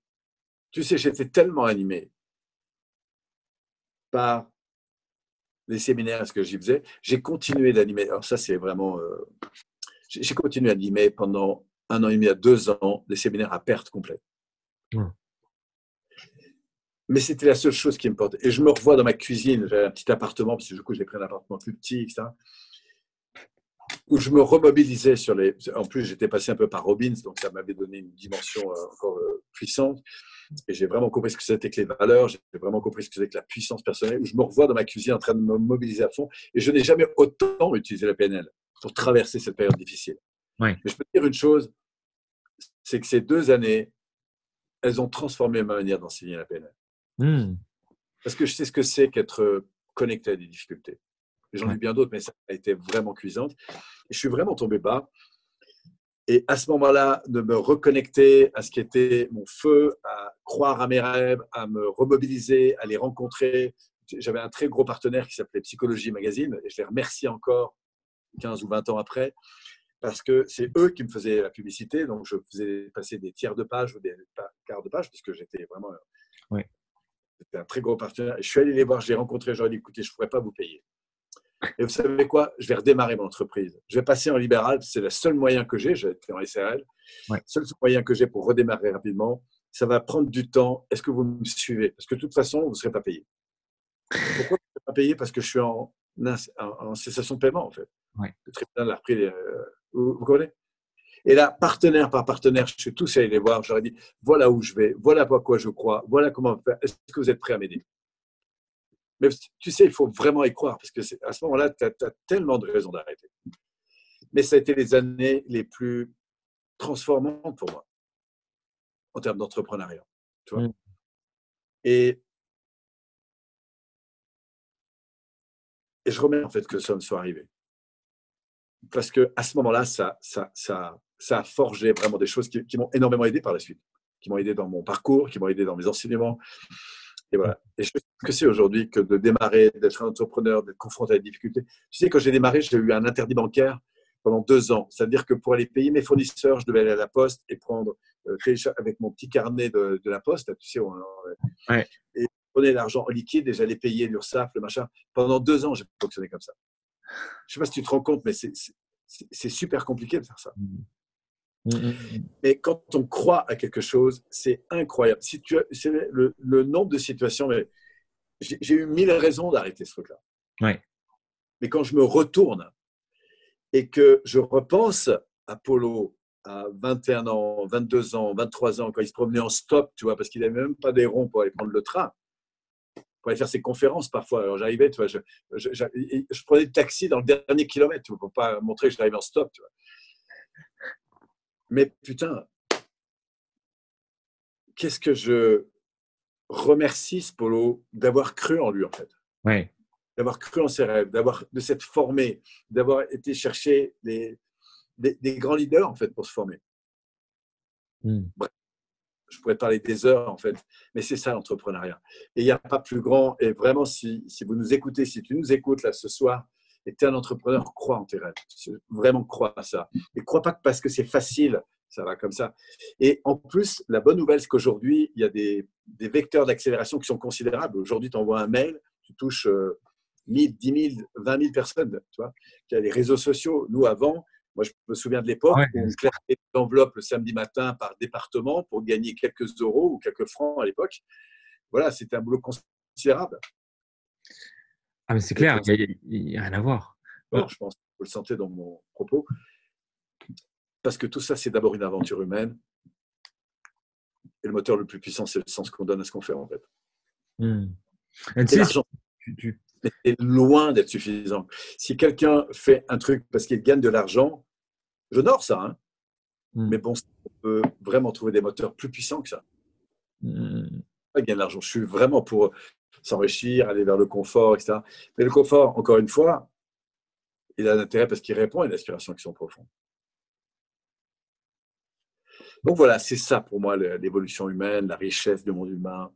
tu sais, j'étais tellement animé par les séminaires, ce que j'y faisais. J'ai continué d'animer. Alors ça, c'est vraiment... Euh, j'ai continué à animer pendant un an et demi à deux ans des séminaires à perte complète. Mais c'était la seule chose qui me portait. Et je me revois dans ma cuisine. J'avais un petit appartement, parce que du coup, j'ai pris un appartement plus petit, etc où je me remobilisais sur les. En plus, j'étais passé un peu par Robbins, donc ça m'avait donné une dimension euh, encore euh, puissante. Et j'ai vraiment compris ce que c'était que les valeurs, j'ai vraiment compris ce que c'était que la puissance personnelle, où je me revois dans ma cuisine en train de me mobiliser à fond. Et je n'ai jamais autant utilisé la PNL pour traverser cette période difficile. Mais je peux te dire une chose, c'est que ces deux années, elles ont transformé ma manière d'enseigner la PNL. Hmm. Parce que je sais ce que c'est qu'être connecté à des difficultés. J'en ai bien d'autres, mais ça a été vraiment cuisante. Et je suis vraiment tombé bas. Et à ce moment-là, de me reconnecter à ce qui était mon feu, à croire à mes rêves, à me remobiliser, à les rencontrer. J'avais un très gros partenaire qui s'appelait Psychologie Magazine, et je les remercie encore 15 ou 20 ans après, parce que c'est eux qui me faisaient la publicité. Donc, je faisais passer des tiers de page ou des quarts de page, parce que j'étais vraiment. Oui. C'était un très gros partenaire. Je suis allé les voir, je les ai rencontrés, j'aurais dit écoutez, je ne pourrais pas vous payer. Et vous savez quoi? Je vais redémarrer mon entreprise. Je vais passer en libéral. C'est le seul moyen que j'ai. J'étais en SRL. Le seul moyen que j'ai pour redémarrer rapidement. Ça va prendre du temps. Est-ce que vous me suivez? Parce que de toute façon, vous ne serez pas payé. Pourquoi je ne serai pas payé? Parce que je suis en, en, cessation de paiement, en fait. Le tribunal a repris les. Euh, vous, vous, comprenez? Et là, partenaire par partenaire, je suis tous allé les voir. J'aurais dit voilà où je vais, voilà à quoi je crois, voilà comment faire. Est-ce que vous êtes prêts à m'aider? Mais tu sais, il faut vraiment y croire, parce que à ce moment-là, tu as, tellement de raisons d'arrêter. Mais ça a été les années les plus transformantes pour moi, en termes d'entrepreneuriat. Mm. Et, Et je remets en fait que ça me soit arrivé. Parce que à ce moment-là, ça, ça, ça, ça a forgé vraiment des choses qui, m'ont énormément aidé par la suite, qui m'ont aidé dans mon parcours, qui m'ont aidé dans mes enseignements. Et voilà. Et je sais que c'est aujourd'hui que de démarrer, d'être un entrepreneur, d'être confronté à des difficultés. Tu sais, quand j'ai démarré, j'ai eu un interdit bancaire pendant deux ans. C'est-à-dire que pour aller payer mes fournisseurs, je devais aller à la poste et prendre euh, avec mon petit carnet de, la poste, tu sais, ouais. et prenais l'argent en liquide et j'allais payer l'URSSAF, le machin. Pendant deux ans, j'ai fonctionné comme ça. Je sais pas si tu te rends compte, mais c'est super compliqué de faire ça. Mmh. Mmh, mmh, mais quand on croit à quelque chose, c'est incroyable. Si tu c'est le, le, nombre de situations, mais j'ai eu mille raisons d'arrêter ce truc-là. Ouais. Mais quand je me retourne et que je repense à Polo à 21 ans, 22 ans, 23 ans, quand il se promenait en stop, tu vois, parce qu'il n'avait même pas des ronds pour aller prendre le train, pour aller faire ses conférences parfois. Alors j'arrivais, tu vois, je, je, prenais le taxi dans le dernier kilomètre, tu vois, pour pas montrer que j'arrivais en stop, tu vois. Mais putain, qu'est-ce que je remercie ce Polo d'avoir cru en lui, en fait. Ouais d'avoir cru en ses rêves, d'avoir de s'être formé, d'avoir été chercher des, des, grands leaders en fait pour se former. Hmm. Bref, je pourrais parler des heures en fait, mais c'est ça l'entrepreneuriat. Et il n'y a pas plus grand. Et vraiment, si, si, vous nous écoutez, si tu nous écoutes là ce soir, et tu es un entrepreneur, crois en tes rêves. Vraiment crois à ça. Et crois pas que parce que c'est facile, ça va comme ça. Et en plus, la bonne nouvelle, c'est qu'aujourd'hui, il y a des, des vecteurs d'accélération qui sont considérables. Aujourd'hui, tu envoies un mail, tu touches euh, 1000, 10 000, 20 000 personnes, tu vois, qui a les réseaux sociaux. Nous, avant, moi, je me souviens de l'époque où on classait des enveloppes le samedi matin par département pour gagner quelques euros ou quelques francs à l'époque. Voilà, c'était un boulot considérable. Ah, mais c'est clair, il n'y a, rien à voir. je pense que vous le sentez dans mon propos. Parce que tout ça, c'est d'abord une aventure humaine. Et le moteur le plus puissant, c'est le sens qu'on donne à ce qu'on fait, en fait. Hmm. Et, l'argent, c'est loin d'être suffisant. Si quelqu'un fait un truc parce qu'il gagne de l'argent, j'honore ça. Hein. Hmm. Mais bon, on peut vraiment trouver des moteurs plus puissants que ça. Mmh. Gagner de l'argent. Je suis vraiment pour s'enrichir, aller vers le confort, etc. Mais le confort, encore une fois, il a un intérêt parce qu'il répond à une aspiration qui sont profondes. Donc voilà, c'est ça pour moi l'évolution humaine, la richesse du monde humain.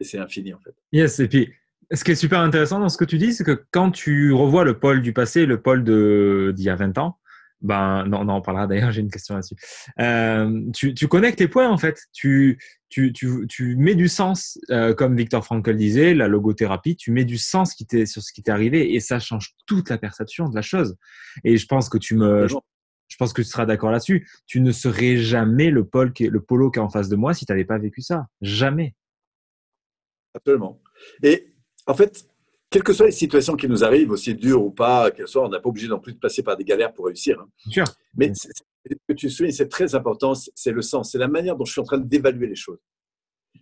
Et c'est infini en fait. Yes, et puis ce qui est super intéressant dans ce que tu dis, c'est que quand tu revois le Paul du passé, le Paul d'il y a 20 ans, ben, non, on en parlera d'ailleurs, j'ai une question là-dessus. Euh, tu, tu, connectes les points en fait. Tu, tu, tu, tu mets du sens, euh, comme Victor Frankl disait, la logothérapie, tu mets du sens qui sur ce qui t'est arrivé et ça change toute la perception de la chose. Et je pense que tu me. Je, pense que tu seras d'accord là-dessus. Tu ne serais jamais le, Paul qui, le polo qui est en face de moi si tu n'avais pas vécu ça. Jamais. Absolument. Et en fait, quelles que soient les situations qui nous arrivent, aussi dures ou pas, qu'elles soient, on n'a pas obligé non plus de passer par des galères pour réussir. Hein. Mais ce que tu soulignes, c'est très important, c'est le sens, c'est la manière dont je suis en train d'évaluer les choses.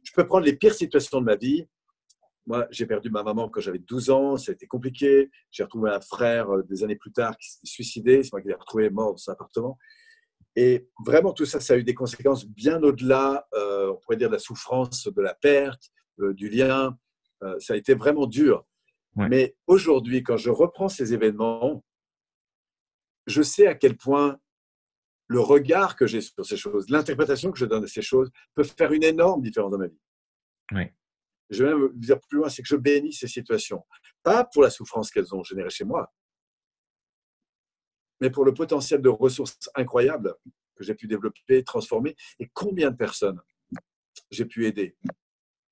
Je peux prendre les pires situations de ma vie. Moi, j'ai perdu ma maman quand j'avais 12 ans, ça a été compliqué. J'ai retrouvé un frère euh, des années plus tard qui s'est suicidé, c'est moi qui l'ai retrouvé mort dans son appartement. Et vraiment, tout ça, ça a eu des conséquences bien au-delà, euh, on pourrait dire, de la souffrance, de la perte, euh, du lien, euh, ça a été vraiment dur. Mais aujourd'hui, quand je reprends ces événements, je sais à quel point le regard que j'ai sur ces choses, l'interprétation que je donne à ces choses peut faire une énorme différence dans ma vie. Je vais même dire plus loin, c'est que je bénis ces situations. Pas pour la souffrance qu'elles ont générée chez moi, mais pour le potentiel de ressources incroyables que j'ai pu développer, transformer, et combien de personnes j'ai pu aider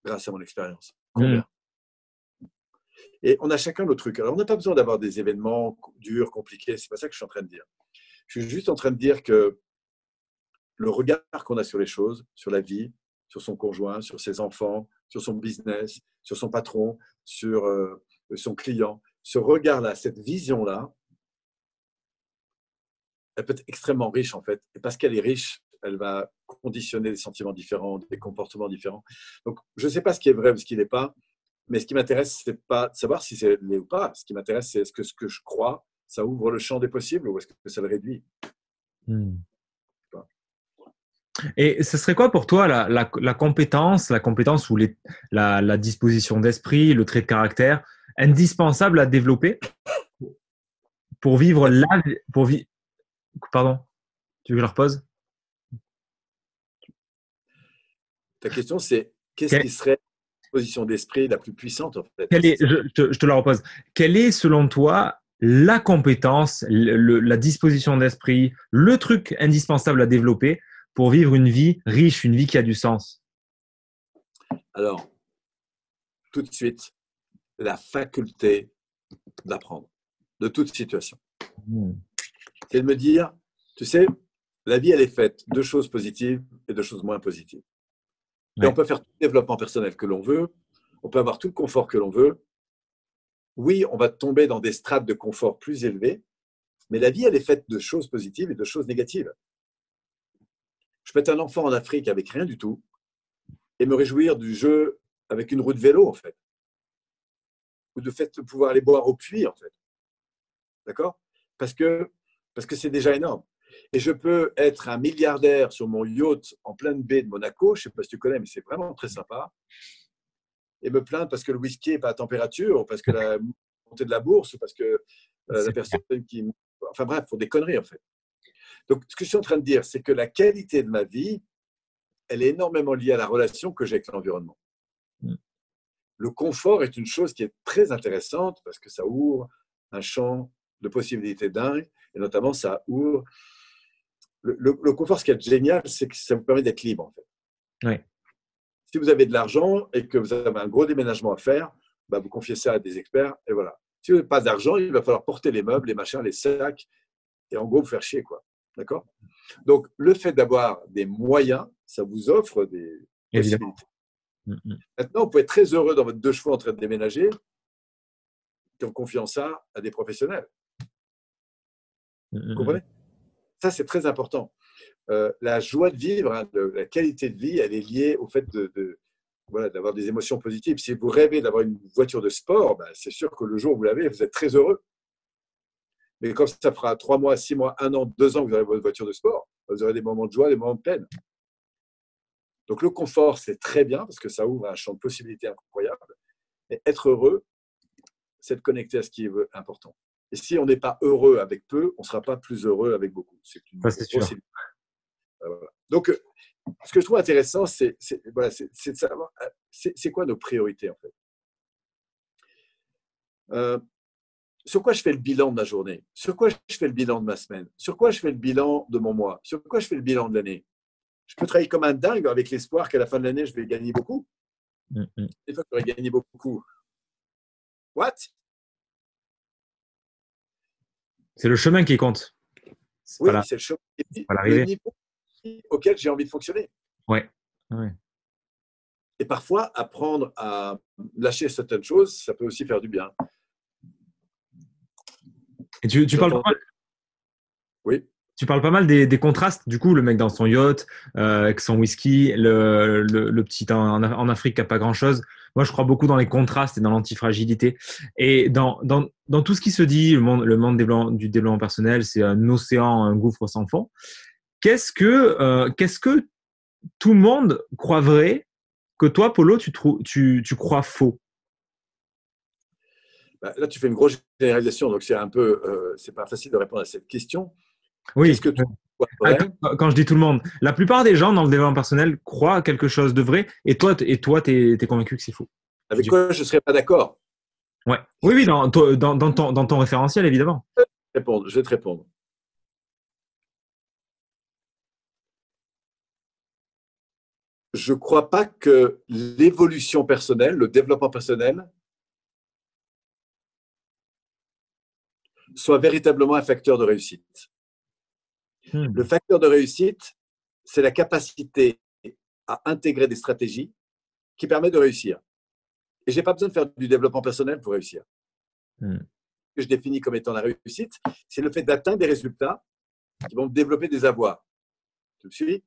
grâce à mon expérience. Combien? mmh. Et on a chacun nos trucs. Alors, on n'a pas besoin d'avoir des événements durs, compliqués. C'est pas ça que je suis en train de dire. Je suis juste en train de dire que le regard qu'on a sur les choses, sur la vie, sur son conjoint, sur ses enfants, sur son business, sur son patron, sur euh, son client, ce regard-là, cette vision-là, elle peut être extrêmement riche en fait. Et parce qu'elle est riche, elle va conditionner des sentiments différents, des comportements différents. Donc, je ne sais pas ce qui est vrai ou ce qui n'est pas, mais ce qui m'intéresse, c'est pas de savoir si c'est vrai ou pas. Ce qui m'intéresse, c'est est-ce que ce que je crois, ça ouvre le champ des possibles ou est-ce que ça le réduit? Hmm. Et ce serait quoi pour toi la, compétence, la compétence ou les, la, disposition d'esprit, le trait de caractère indispensable à développer pour vivre la pour vivre pardon tu veux que je repose? Ta question c'est qu'est-ce qui serait position d'esprit la plus puissante en fait est, je, te, je, te, la repose quelle est selon toi la compétence le, la disposition d'esprit le truc indispensable à développer pour vivre une vie riche une vie qui a du sens? Alors tout de suite la faculté d'apprendre de toute situation. Mmh. C'est de me dire, tu sais, la vie, elle est faite de choses positives et de choses moins positives. Et on peut faire tout le développement personnel que l'on veut, on peut avoir tout le confort que l'on veut. Oui, on va tomber dans des strates de confort plus élevés, mais la vie, elle est faite de choses positives et de choses négatives. Je peux être un enfant en Afrique avec rien du tout et me réjouir du jeu avec une roue de vélo, en fait ou de fait de pouvoir aller boire au puits, en fait. D'accord? Parce que parce que c'est déjà énorme. Et je peux être un milliardaire sur mon yacht en pleine baie de Monaco, je ne sais pas si tu connais, mais c'est vraiment très sympa, et me plaindre parce que le whisky n'est pas à température, ou parce que la montée de la bourse, ou parce que euh, la personne qui... Enfin bref, pour des conneries, en fait. Donc, ce que je suis en train de dire, c'est que la qualité de ma vie, elle est énormément liée à la relation que j'ai avec l'environnement. Mm le confort est une chose qui est très intéressante parce que ça ouvre un champ de possibilités dingues et notamment ça ouvre. Le, confort, ce qui est génial, c'est que ça vous permet d'être libre en fait. Si vous avez de l'argent et que vous avez un gros déménagement à faire, bah, vous confiez ça à des experts et voilà. Si vous n'avez pas d'argent, il va falloir porter les meubles, les machins, les sacs et en gros vous faire chier quoi. D'accord? Donc le fait d'avoir des moyens, ça vous offre des possibilités. Mm, mm. Maintenant, vous pouvez être très heureux dans votre deux chevaux en train de déménager qui ont confiance ça à des professionnels. Mm, vous comprenez? Ça, c'est très important. Euh, la joie de vivre, hein, la qualité de vie, elle est liée au fait de, voilà, d'avoir des émotions positives. Si vous rêvez d'avoir une voiture de sport, ben, c'est sûr que le jour où vous l'avez, vous êtes très heureux. Mais comme ça fera trois mois, six mois, un an, deux ans que vous avez votre voiture de sport, vous aurez des moments de joie, des moments de peine. Donc le confort, c'est très bien parce que ça ouvre un champ de possibilités incroyable. Mais être heureux, c'est de connecter à ce qui est important. Et si on n'est pas heureux avec peu, on ne sera pas plus heureux avec beaucoup. C'est une possibilité. Donc, ce que je trouve intéressant, c'est voilà, de savoir c'est quoi nos priorités en fait? Euh, sur quoi je fais le bilan de ma journée? Sur quoi je fais le bilan de ma semaine? Sur quoi je fais le bilan de mon mois? Sur quoi je fais le bilan de l'année? Je peux travailler comme un dingue avec l'espoir qu'à la fin de l'année, je vais gagner beaucoup. Mm, mm. Des fois, je vais gagner beaucoup. What? C'est le chemin qui compte. Oui, c'est le chemin le niveau auquel j'ai envie de fonctionner. Ouais. Et parfois, apprendre à lâcher certaines choses, ça peut aussi faire du bien. Et tu, tu parles Oui tu parles pas mal des, contrastes. Du coup, le mec dans son yacht, euh, avec son whisky, le, le, petit en, en, Afrique qui a pas grand-chose. Moi, je crois beaucoup dans les contrastes et dans l'antifragilité. Et dans, dans, dans, tout ce qui se dit, le monde, du développement personnel, c'est un océan, un gouffre sans fond. Qu'est-ce que, euh, qu'est-ce que tout le monde croit vrai que toi, Polo, tu, tu, tu crois faux? Bah, Là, tu fais une grosse généralisation, donc c'est un peu, euh, c'est pas facile de répondre à cette question. Oui. Que quand je dis tout le monde, la plupart des gens dans le développement personnel croient quelque chose de vrai et toi, et toi, tu es, convaincu que c'est faux. Avec quoi je ne serais pas d'accord? Ouais. Oui, oui, dans, dans, dans, ton, dans ton référentiel, évidemment. Je vais te répondre. Je ne crois pas que l'évolution personnelle, le développement personnel, soit véritablement un facteur de réussite. Hmm. Le facteur de réussite, c'est la capacité à intégrer des stratégies qui permettent de réussir. Et je n'ai pas besoin de faire du développement personnel pour réussir. Hmm. Ce que je définis comme étant la réussite, c'est le fait d'atteindre des résultats qui vont développer des avoirs. Tu me suis?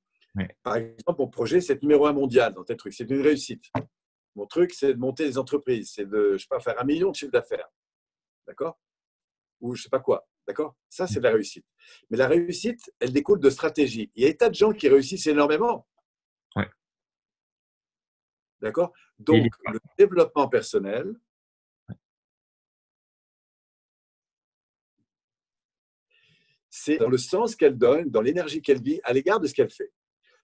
Par exemple, mon projet, c'est numéro un mondial dans tel truc. C'est une réussite. Mon truc, c'est de monter des entreprises. C'est de, je sais pas, faire un million de chiffre d'affaires. D'accord? Ou je sais pas quoi. D'accord? Ça, c'est la réussite. Mais la réussite, elle découle de stratégie. Il y a des tas de gens qui réussissent énormément. Oui. D'accord? Donc, le développement personnel, c'est dans le sens qu'elle donne, dans l'énergie qu'elle vit à l'égard de ce qu'elle fait.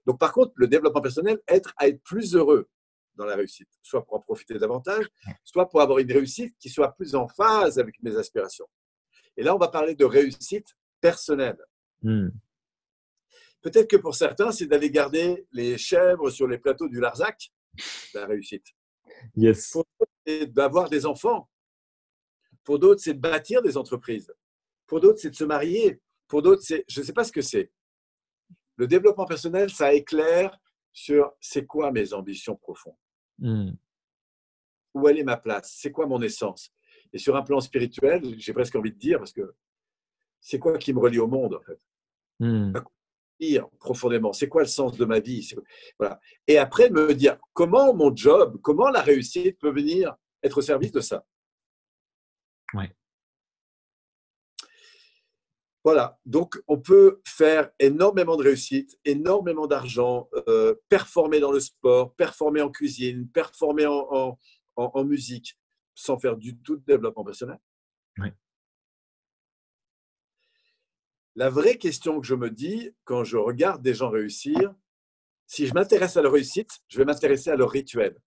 Donc, par contre, le développement personnel, être à être plus heureux dans la réussite, soit pour en profiter davantage, soit pour avoir une réussite qui soit plus en phase avec mes aspirations. Et là, on va parler de réussite personnelle. Hmm. Peut-être que pour certains, c'est d'aller garder les chèvres sur les plateaux du Larzac, la réussite. Yes. Pour d'autres, c'est d'avoir des enfants. Pour d'autres, c'est de bâtir des entreprises. Pour d'autres, c'est de se marier. Pour d'autres, c'est, je ne sais pas ce que c'est. Le développement personnel, ça éclaire sur c'est quoi mes ambitions profondes. Hmm. Où elle est ma place? C'est quoi mon essence? Et sur un plan spirituel, j'ai presque envie de dire, parce que c'est quoi qui me relie au monde, en fait? Hmm. Dire profondément, c'est quoi le sens de ma vie? Voilà. Et après, me dire comment mon job, comment la réussite peut venir être au service de ça. Ouais. Voilà, donc on peut faire énormément de réussite, énormément d'argent, euh, performer dans le sport, performer en cuisine, performer en, musique, sans faire du tout de développement personnel? La vraie question que je me dis quand je regarde des gens réussir, si je m'intéresse à leur réussite, je vais m'intéresser à leur rituel,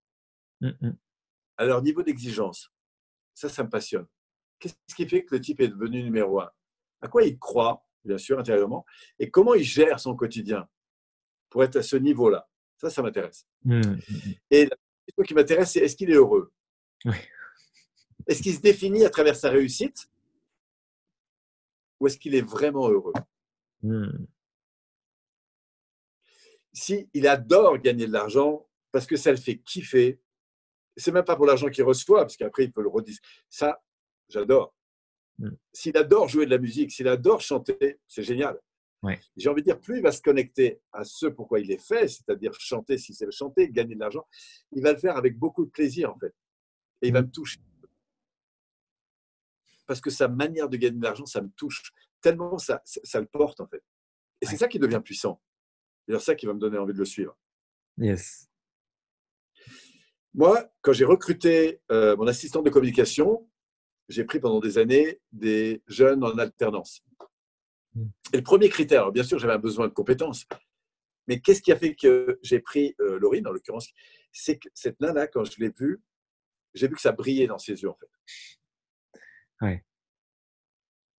mm, mm. à leur niveau d'exigence. Ça, ça me passionne. Qu'est-ce qui fait que le type est devenu numéro un? À quoi il croit, bien sûr, intérieurement, et comment il gère son quotidien pour être à ce niveau-là? Ça, ça m'intéresse. Mmh, mmh, mmh. Et la question qui m'intéresse, c'est est-ce qu'il est heureux? Est-ce qu'il se définit à travers sa réussite ou est-ce qu'il est vraiment heureux? Si il adore gagner de l'argent parce que ça le fait kiffer, c'est même pas pour l'argent qu'il reçoit, parce qu'après il peut le redire. Ça, j'adore. Mm. S'il adore jouer de la musique, s'il adore chanter, c'est génial. J'ai envie de dire, plus il va se connecter à ce pourquoi il est fait, c'est-à-dire chanter, si c'est le chanter, gagner de l'argent, il va le faire avec beaucoup de plaisir, en fait. Et il va mm. me toucher. Parce que sa manière de gagner de l'argent, ça me touche. Tellement ça, ça, le porte, en fait. Et c'est ça qui devient puissant. C'est ça qui va me donner envie de le suivre. Yes. Moi, quand j'ai recruté euh, mon assistant de communication, j'ai pris pendant des années des jeunes en alternance. Hmm. Et le premier critère, bien sûr, j'avais un besoin de compétences, mais qu'est-ce qui a fait que j'ai pris euh, Laurine, en l'occurrence? C'est que cette nana, quand je l'ai vue, j'ai vu que ça brillait dans ses yeux, en fait. Ouais.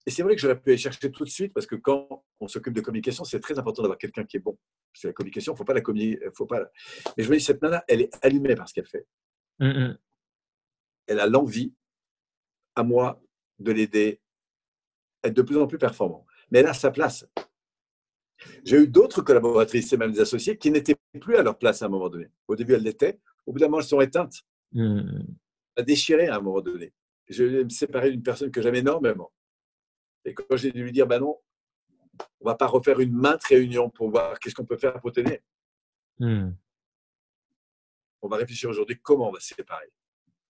Et c'est vrai que j'aurais pu aller chercher tout de suite, parce que quand on s'occupe de communication, c'est très important d'avoir quelqu'un qui est bon. Parce que la communication, il ne faut pas la communiquer. Faut pas Mais je me dis, cette nana, elle est allumée par ce qu'elle fait. Mm, mm. Elle a l'envie à moi de l'aider à être de plus en plus performant. Mais elle a sa place. J'ai eu d'autres collaboratrices et même des associés qui n'étaient plus à leur place à un moment donné. Au début, elles l'étaient. Au bout d'un moment, elles sont éteintes. Mmh. a déchiré à un moment donné. Je vais me séparer d'une personne que j'aime énormément. Et quand j'ai dû lui dire, ben non, on va pas refaire une maintes réunion pour voir qu'est-ce qu'on peut faire pour t'aider. Hmm. On va réfléchir aujourd'hui comment on va se séparer.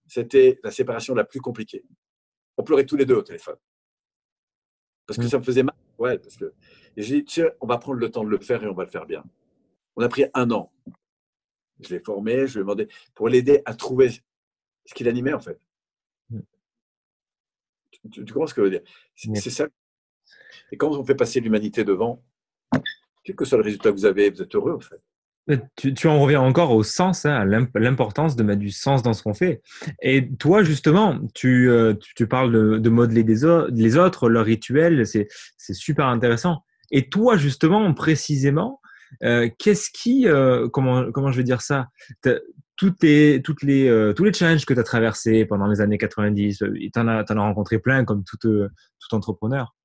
C'était la séparation la plus compliquée on pleurait tous les deux au téléphone. Parce que mm. ça me faisait mal. Ouais, parce que... Et j'ai dit, tiens, on va prendre le temps de le faire et on va le faire bien. On a pris un an. Je l'ai formé, je lui ai demandé pour l'aider à trouver ce qui l'animait en fait. Tu, comprends ce que je veux dire? C'est ça. Et quand on fait passer l'humanité devant, quel que soit le résultat que vous avez, vous êtes heureux en fait. Euh, tu, en reviens encore au sens, hein, à l'importance de mettre du sens dans ce qu'on fait. Et toi, justement, tu, euh, parles de, modeler des les autres, leurs rituels, c'est super intéressant. Et toi, justement, précisément, euh, qu'est-ce qui, comment, comment je vais dire ça? Toutes les, toutes les, tous les challenges que tu as traversés pendant les années 90, tu en, as rencontré plein comme tout, tout entrepreneur.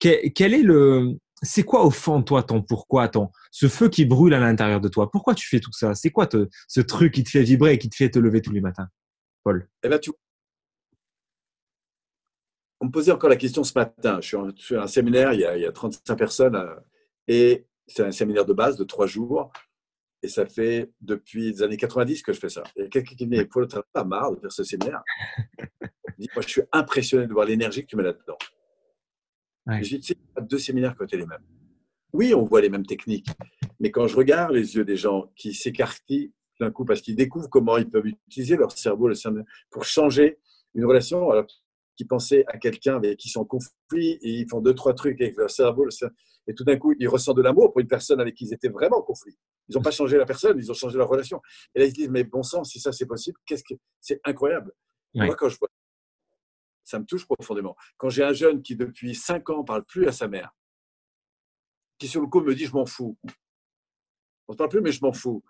quel est le, c'est quoi au fond toi ton pourquoi, ton ce feu qui brûle à l'intérieur de toi? Pourquoi tu fais tout ça? C'est quoi ce truc qui te fait vibrer et qui te fait te lever tous les matins, Paul eh ben, tu... On me posait encore la question ce matin. Je suis à un séminaire, il y, a, 35 personnes euh, et c'est un séminaire de base de trois jours. Et ça fait depuis les années 90 que je fais ça. Et quelqu'un qui me dit Paul, tu pas marre de faire ce séminaire? Moi, je suis impressionné de voir l'énergie que tu mets là-dedans. J'ai dit, deux séminaires qui ont été les mêmes. Oui, on voit les mêmes techniques, mais quand je regarde les yeux des gens qui s'écarquillent d'un coup parce qu'ils découvrent comment ils peuvent utiliser leur cerveau, le cerveau pour changer une relation, alors qui pensaient à quelqu'un avec qui ils sont en conflit et ils font deux, trois trucs avec leur cerveau. Et tout d'un coup, ils ressentent de l'amour pour une personne avec qui ils étaient vraiment en conflit. Ils n'ont pas changé la personne, ils ont changé leur relation. Et là, ils se disent, mais bon sang, si ça c'est possible, qu'est-ce que c'est incroyable. Moi, quand je vois, ça me touche profondément. Quand j'ai un jeune qui, depuis cinq ans, parle plus à sa mère, qui sur le coup me dit, je m'en fous. On ne parle plus, mais je m'en fous.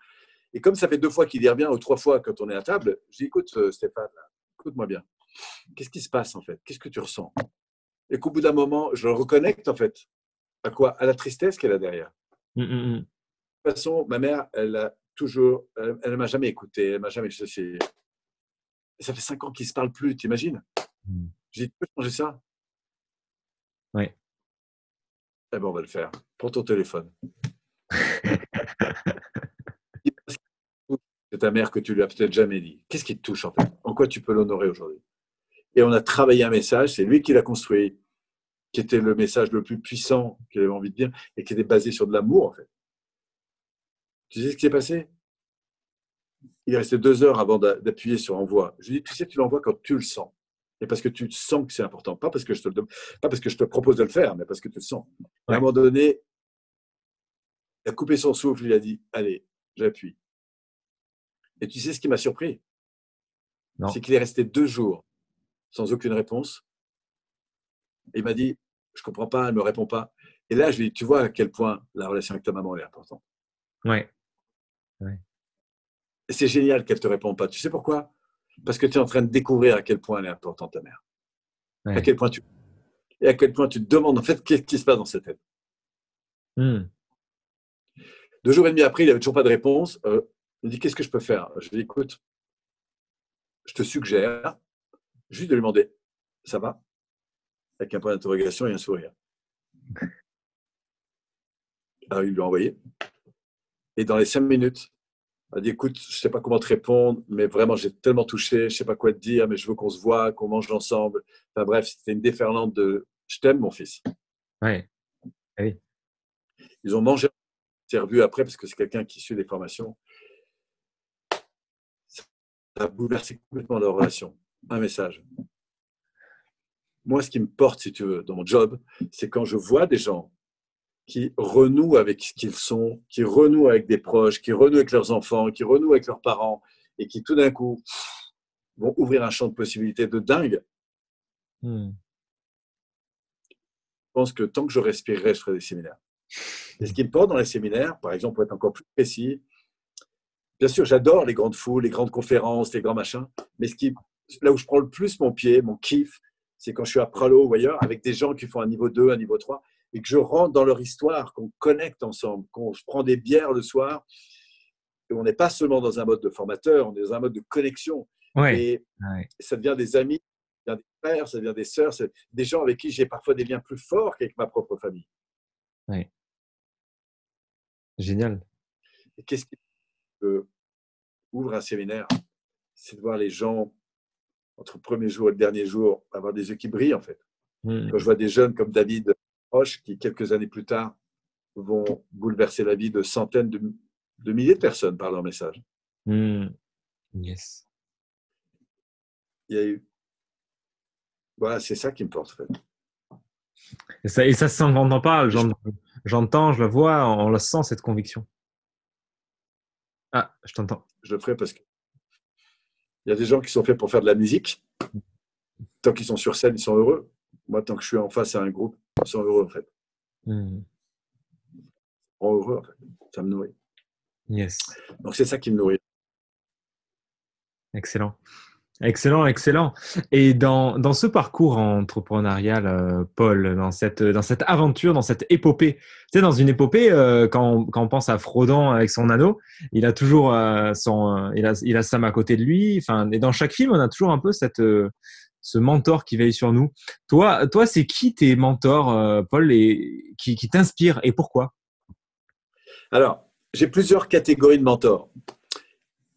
Et comme ça fait deux fois qu'il y revient, ou trois fois quand on est à table, je dis, écoute, euh, Stéphane, écoute-moi bien. Qu'est-ce qui se passe en fait? Qu'est-ce que tu ressens? Et qu'au bout d'un moment, je le reconnecte en fait. À quoi? À la tristesse qu'elle a derrière. Mmh. De toute façon, ma mère, elle a toujours, elle ne m'a jamais écouté, elle m'a jamais. Ça fait cinq ans qu'ils ne se parlent plus, t'imagines? J'ai dit, tu peux changer ça? Oui. Eh bien, on va le faire. Prends ton téléphone. C'est ta mère que tu lui as peut-être jamais dit. Qu'est-ce qui te touche en fait? En quoi tu peux l'honorer aujourd'hui? Et on a travaillé un message, c'est lui qui l'a construit, qui était le message le plus puissant qu'il avait envie de dire et qui était basé sur de l'amour en fait. Tu sais ce qui s'est passé? Il est resté deux heures avant d'appuyer sur envoi. Je lui ai dit, tu sais, tu l'envoies quand tu le sens. Et parce que tu sens que c'est important. Pas parce que, je te pas parce que je te propose de le faire, mais parce que tu le sens. À un moment donné, il a coupé son souffle, il a dit, allez, j'appuie. Et tu sais ce qui m'a surpris? C'est qu'il est resté deux jours sans aucune réponse. Et il m'a dit, je ne comprends pas, elle ne me répond pas. Et là, je lui ai dit, tu vois à quel point la relation avec ta maman est importante. Ouais. C'est génial qu'elle ne te réponde pas. Tu sais pourquoi? Parce que tu es en train de découvrir à quel point elle est importante, ta mère. À quel point tu... Et à quel point tu te demandes, en fait, qu'est-ce qui se passe dans cette tête. Hmm. Deux jours et demi après, il n'avait toujours pas de réponse. Euh, il me dit Qu'est-ce que je peux faire? Je lui dis Écoute, je te suggère juste de lui demander Ça va? Avec un point d'interrogation et un sourire. Alors, il lui a envoyé. Et dans les cinq minutes, il a dit Écoute, je ne sais pas comment te répondre, mais vraiment, j'ai tellement touché, je ne sais pas quoi te dire, mais je veux qu'on se voit, qu'on mange ensemble. Enfin bref, c'était une déferlante de Je t'aime, mon fils. Ouais. Ah oui. Ils ont mangé, s'est revu après, parce que c'est quelqu'un qui suit des formations ça a bouleversé complètement leur relation. Un message. Moi, ce qui me porte, si tu veux, dans mon job, c'est quand je vois des gens qui renouent avec ce qu'ils sont, qui renouent avec des proches, qui renouent avec leurs enfants, qui renouent avec leurs parents, et qui tout d'un coup vont ouvrir un champ de possibilités de dingue. Hmm. Je pense que tant que je respirerai, je ferai des séminaires. Et ce qui me porte dans les séminaires, par exemple, pour être encore plus précis, Bien sûr, j'adore les grandes foules, les grandes conférences, les grands machins, mais ce qui, là où je prends le plus mon pied, mon kiff, c'est quand je suis à Pralo ou ailleurs avec des gens qui font un niveau 2, un niveau 3, et que je rentre dans leur histoire, qu'on connecte ensemble, qu'on se prend des bières le soir, et on n'est pas seulement dans un mode de formateur, on est dans un mode de connexion. Et ça devient des amis, ça devient des frères, ça devient des sœurs, des gens avec qui j'ai parfois des liens plus forts qu'avec ma propre famille. Oui. Génial. Et qu'est-ce qui ouvre un séminaire, c'est de voir les gens, entre le premier jour et le dernier jour, avoir des yeux qui brillent, en fait. Mmh. Quand je vois des jeunes comme David Qui quelques années plus tard vont bouleverser la vie de centaines de, milliers de personnes par leur message. Mmh. Yes. Il y a eu. Voilà, c'est ça qui me porte, en fait. Et ça, et ça se sent quand on en parle. J'entends, je le vois, on le sent, cette conviction. Ah, je t'entends. Je le ferai parce que il y a des gens qui sont faits pour faire de la musique. Tant qu'ils sont sur scène, ils sont heureux. Moi, tant que je suis en face à un groupe, ils sont heureux en fait. Mmh. heureux en fait. Ça me nourrit. Yes. Donc c'est ça qui me nourrit. Excellent. Excellent, excellent. Et dans, dans ce parcours entrepreneurial, euh, Paul, dans cette, dans cette aventure, dans cette épopée, tu sais, dans une épopée, euh, quand, on, quand, on, pense à Frodon avec son anneau, il a toujours euh, son, il a, il a Sam à côté de lui. Enfin, et dans chaque film, on a toujours un peu cette, ce mentor qui veille sur nous. Toi, toi, c'est qui tes mentors, Paul, et qui, qui t'inspirent et pourquoi? Alors, j'ai plusieurs catégories de mentors.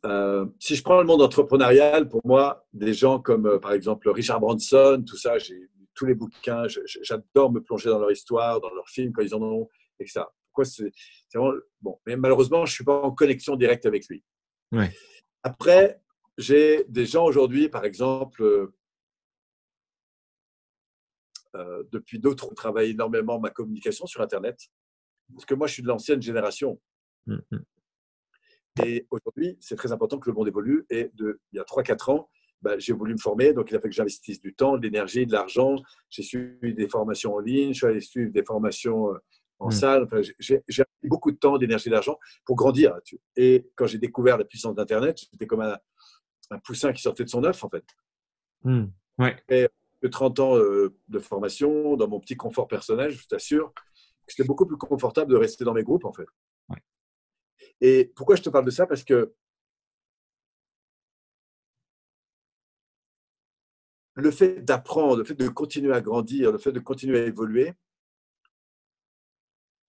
Euh, si je prends le monde entrepreneurial, pour moi, des gens comme euh, par exemple Richard Branson, tout ça, j'ai tous les bouquins, j'adore me plonger dans leur histoire, dans leurs films quand ils en ont, etc. Pourquoi c'est vraiment bon, mais malheureusement, je suis pas en connexion directe avec lui. Après, j'ai des gens aujourd'hui, par exemple, euh, euh, depuis d'autres, on travaille énormément ma communication sur Internet. Parce que moi, je suis de l'ancienne génération. Mm, mm. Et aujourd'hui, c'est très important que le monde évolue. Et de, il y a 3-4 ans, bah, j'ai voulu me former. Donc, il a fallu que j'investisse du temps, de l'énergie, de l'argent. J'ai suivi des formations en ligne, je suis allé suivre des formations euh, en mm. salle. j'ai mis beaucoup de temps, d'énergie, d'argent pour grandir là-dessus. Et quand j'ai découvert la puissance d'Internet, j'étais comme un, un, poussin qui sortait de son œuf, en fait. Ouais. Et de 30 ans euh, de formation, dans mon petit confort personnel, je t'assure, c'était beaucoup plus confortable de rester dans mes groupes, en fait. Et pourquoi je te parle de ça? Parce que le fait d'apprendre, le fait de continuer à grandir, le fait de continuer à évoluer,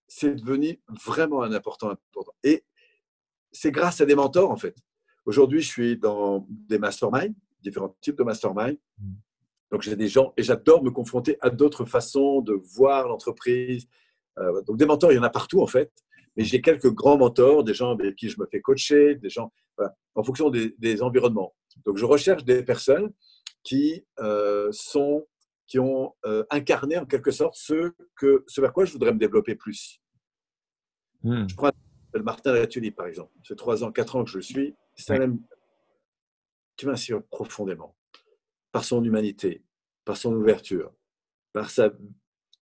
c'est devenu vraiment un important important. Et c'est grâce à des mentors, en fait. Aujourd'hui, je suis dans des masterminds, différents types de masterminds. Donc, j'ai des gens et j'adore me confronter à d'autres façons de voir l'entreprise. Euh, donc, des mentors, il y en a partout, en fait. Mais j'ai quelques grands mentors, des gens avec qui je me fais coacher, des gens, en fonction des, environnements. Donc, je recherche des personnes qui euh, sont, qui ont euh, incarné en quelque sorte ce, que, ce vers quoi je voudrais me développer plus. Hmm. Je prends le Martin Latuli, par exemple. C'est trois ans, quatre ans que je le suis. C'est un qui m'inspire profondément par son humanité, par son ouverture, par sa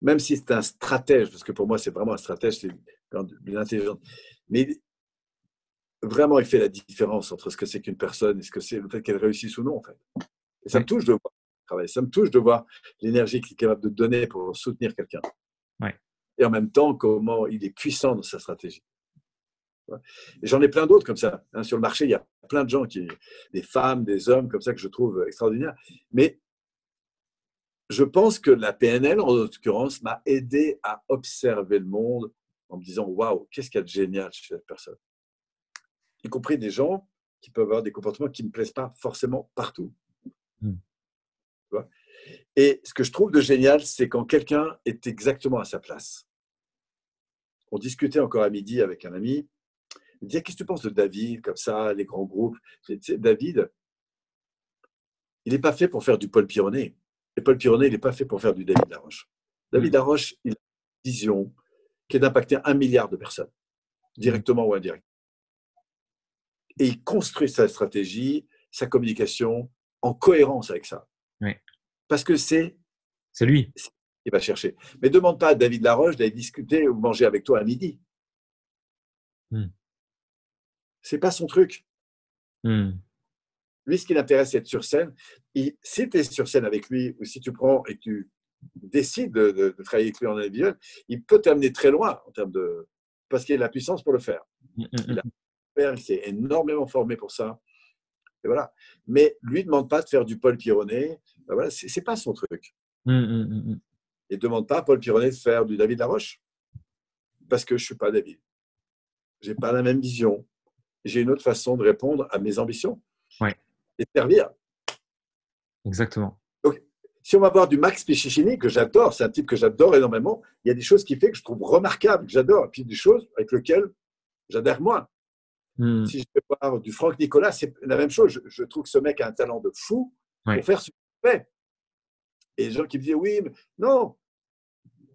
même si c'est un stratège, parce que pour moi c'est vraiment un stratège, c'est une intelligence, mais vraiment il fait la différence entre ce que c'est qu'une personne et ce que c'est le fait qu'elle réussisse ou non en fait. Et ça me touche de voir travailler, ça me touche de voir l'énergie qu'il est capable de donner pour soutenir quelqu'un. Et en même temps comment il est puissant dans sa stratégie. Et j'en ai plein d'autres comme ça. Hein. sur le marché, il y a plein de gens, qui, des femmes, des hommes comme ça que je trouve extraordinaires. Mais je pense que la PNL, en l'occurrence, m'a aidé à observer le monde en me disant Waouh, qu'est-ce qu'il y a de génial chez cette personne? Y compris des gens qui peuvent avoir des comportements qui ne me plaisent pas forcément partout. Hmm. Et ce que je trouve de génial, c'est quand quelqu'un est exactement à sa place. On discutait encore à midi avec un ami il me disait Qu'est-ce que tu penses de David, comme ça, les grands groupes? David, il n'est pas fait pour faire du Paul Pironnet. Et Paul Pironnet, il n'est pas fait pour faire du David Laroche. David hmm. Laroche, il a une vision qui est d'impacter un milliard de personnes, directement ou indirectement. Et il construit sa stratégie, sa communication en cohérence avec ça. Parce que c'est. C'est lui. Il va chercher. Mais demande pas à David Laroche d'aller discuter ou manger avec toi à midi. Hmm c'est pas son truc. Hmm. Lui, ce qui l'intéresse, c'est être sur scène. Et si tu es sur scène avec lui, ou si tu prends et que tu décides de, travailler avec lui en individuel, il peut t'amener très loin en termes de. Parce qu'il a la puissance pour le faire. Hmm, hmm, il, s'est énormément formé pour ça. Et voilà. Mais lui ne demande pas de faire du Paul Pironnet. Ben voilà, c'est pas son truc. Il ne demande pas à Paul Pironnet de faire du David Laroche. Parce que je ne suis pas David. Je n'ai pas la même vision j'ai une autre façon de répondre à mes ambitions ouais. et servir. Exactement. Donc, si on va voir du Max Pichichini, que j'adore, c'est un type que j'adore énormément, il y a des choses qu'il fait que je trouve remarquables, que j'adore, et puis des choses avec lesquelles j'adhère moins. Hmm. Si je vais voir du Franck Nicolas, c'est la même chose. Je, trouve que ce mec a un talent de fou pour faire ce qu'il fait. Et les gens qui me disent oui, mais non,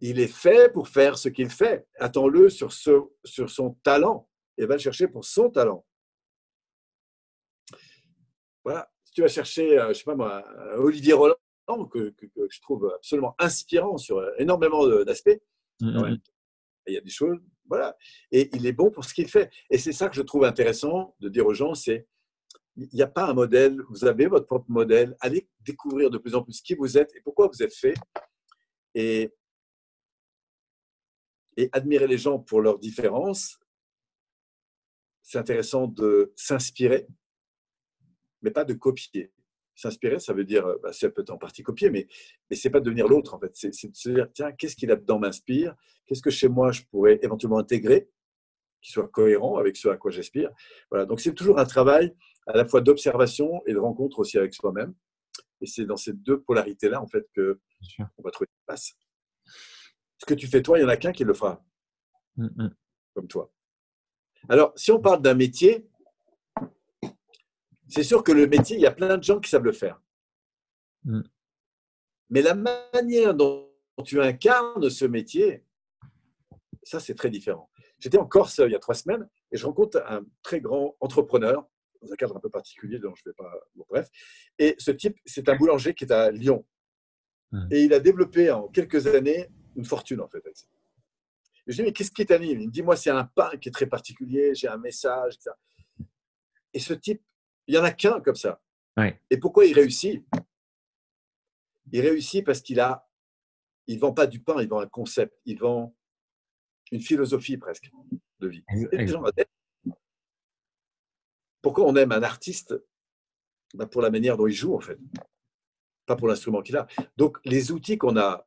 il est fait pour faire ce qu'il fait. Attends-le sur, ce, sur son talent et va le chercher pour son talent. Voilà. Si tu vas chercher, euh, je sais pas moi, Olivier Roland, que, je trouve absolument inspirant sur euh, énormément d'aspects, mm-hmm. il y a des choses, voilà. Et il est bon pour ce qu'il fait. Et c'est ça que je trouve intéressant de dire aux gens, c'est il n'y a pas un modèle, vous avez votre propre modèle, allez découvrir de plus en plus qui vous êtes et pourquoi vous êtes fait. Et, et admirer les gens pour leurs différences c'est intéressant de s'inspirer, mais pas de copier. S'inspirer, ça veut dire, bah, ça peut être en partie copier, mais, mais ce n'est pas devenir l'autre, en fait. C'est de se dire, tiens, qu'est-ce qui là-dedans m'inspire? Qu'est-ce que chez moi je pourrais éventuellement intégrer qui soit cohérent avec ce à quoi j'aspire? Voilà, donc c'est toujours un travail à la fois d'observation et de rencontre aussi avec soi-même. Et c'est dans ces deux polarités-là, en fait, que on va trouver une place. Ce que tu fais toi, il n'y en a qu'un qui le fera, mmh, mmh. comme toi. Alors, si on parle d'un métier, c'est sûr que le métier, il y a plein de gens qui savent le faire. Mm. Mais la manière dont tu incarnes ce métier, ça, c'est très différent. J'étais en Corse il y a trois semaines et je rencontre un très grand entrepreneur dans un cadre un peu particulier dont je ne vais pas. bref. Et ce type, c'est un boulanger qui est à Lyon. Et il a développé en quelques années une fortune, en fait. Je lui dis, mais qu'est-ce qui t'anime Il me dit, moi, c'est un pain qui est très particulier, j'ai un message, etc. Et ce type, il n'y en a qu'un comme ça. Et pourquoi il réussit? Il réussit parce qu'il a, il vend pas du pain, il vend un concept, il vend une philosophie presque de vie. Pourquoi on aime un artiste? Bah, Pour la manière dont il joue, en fait. Pas pour l'instrument qu'il a. Donc, les outils qu'on a,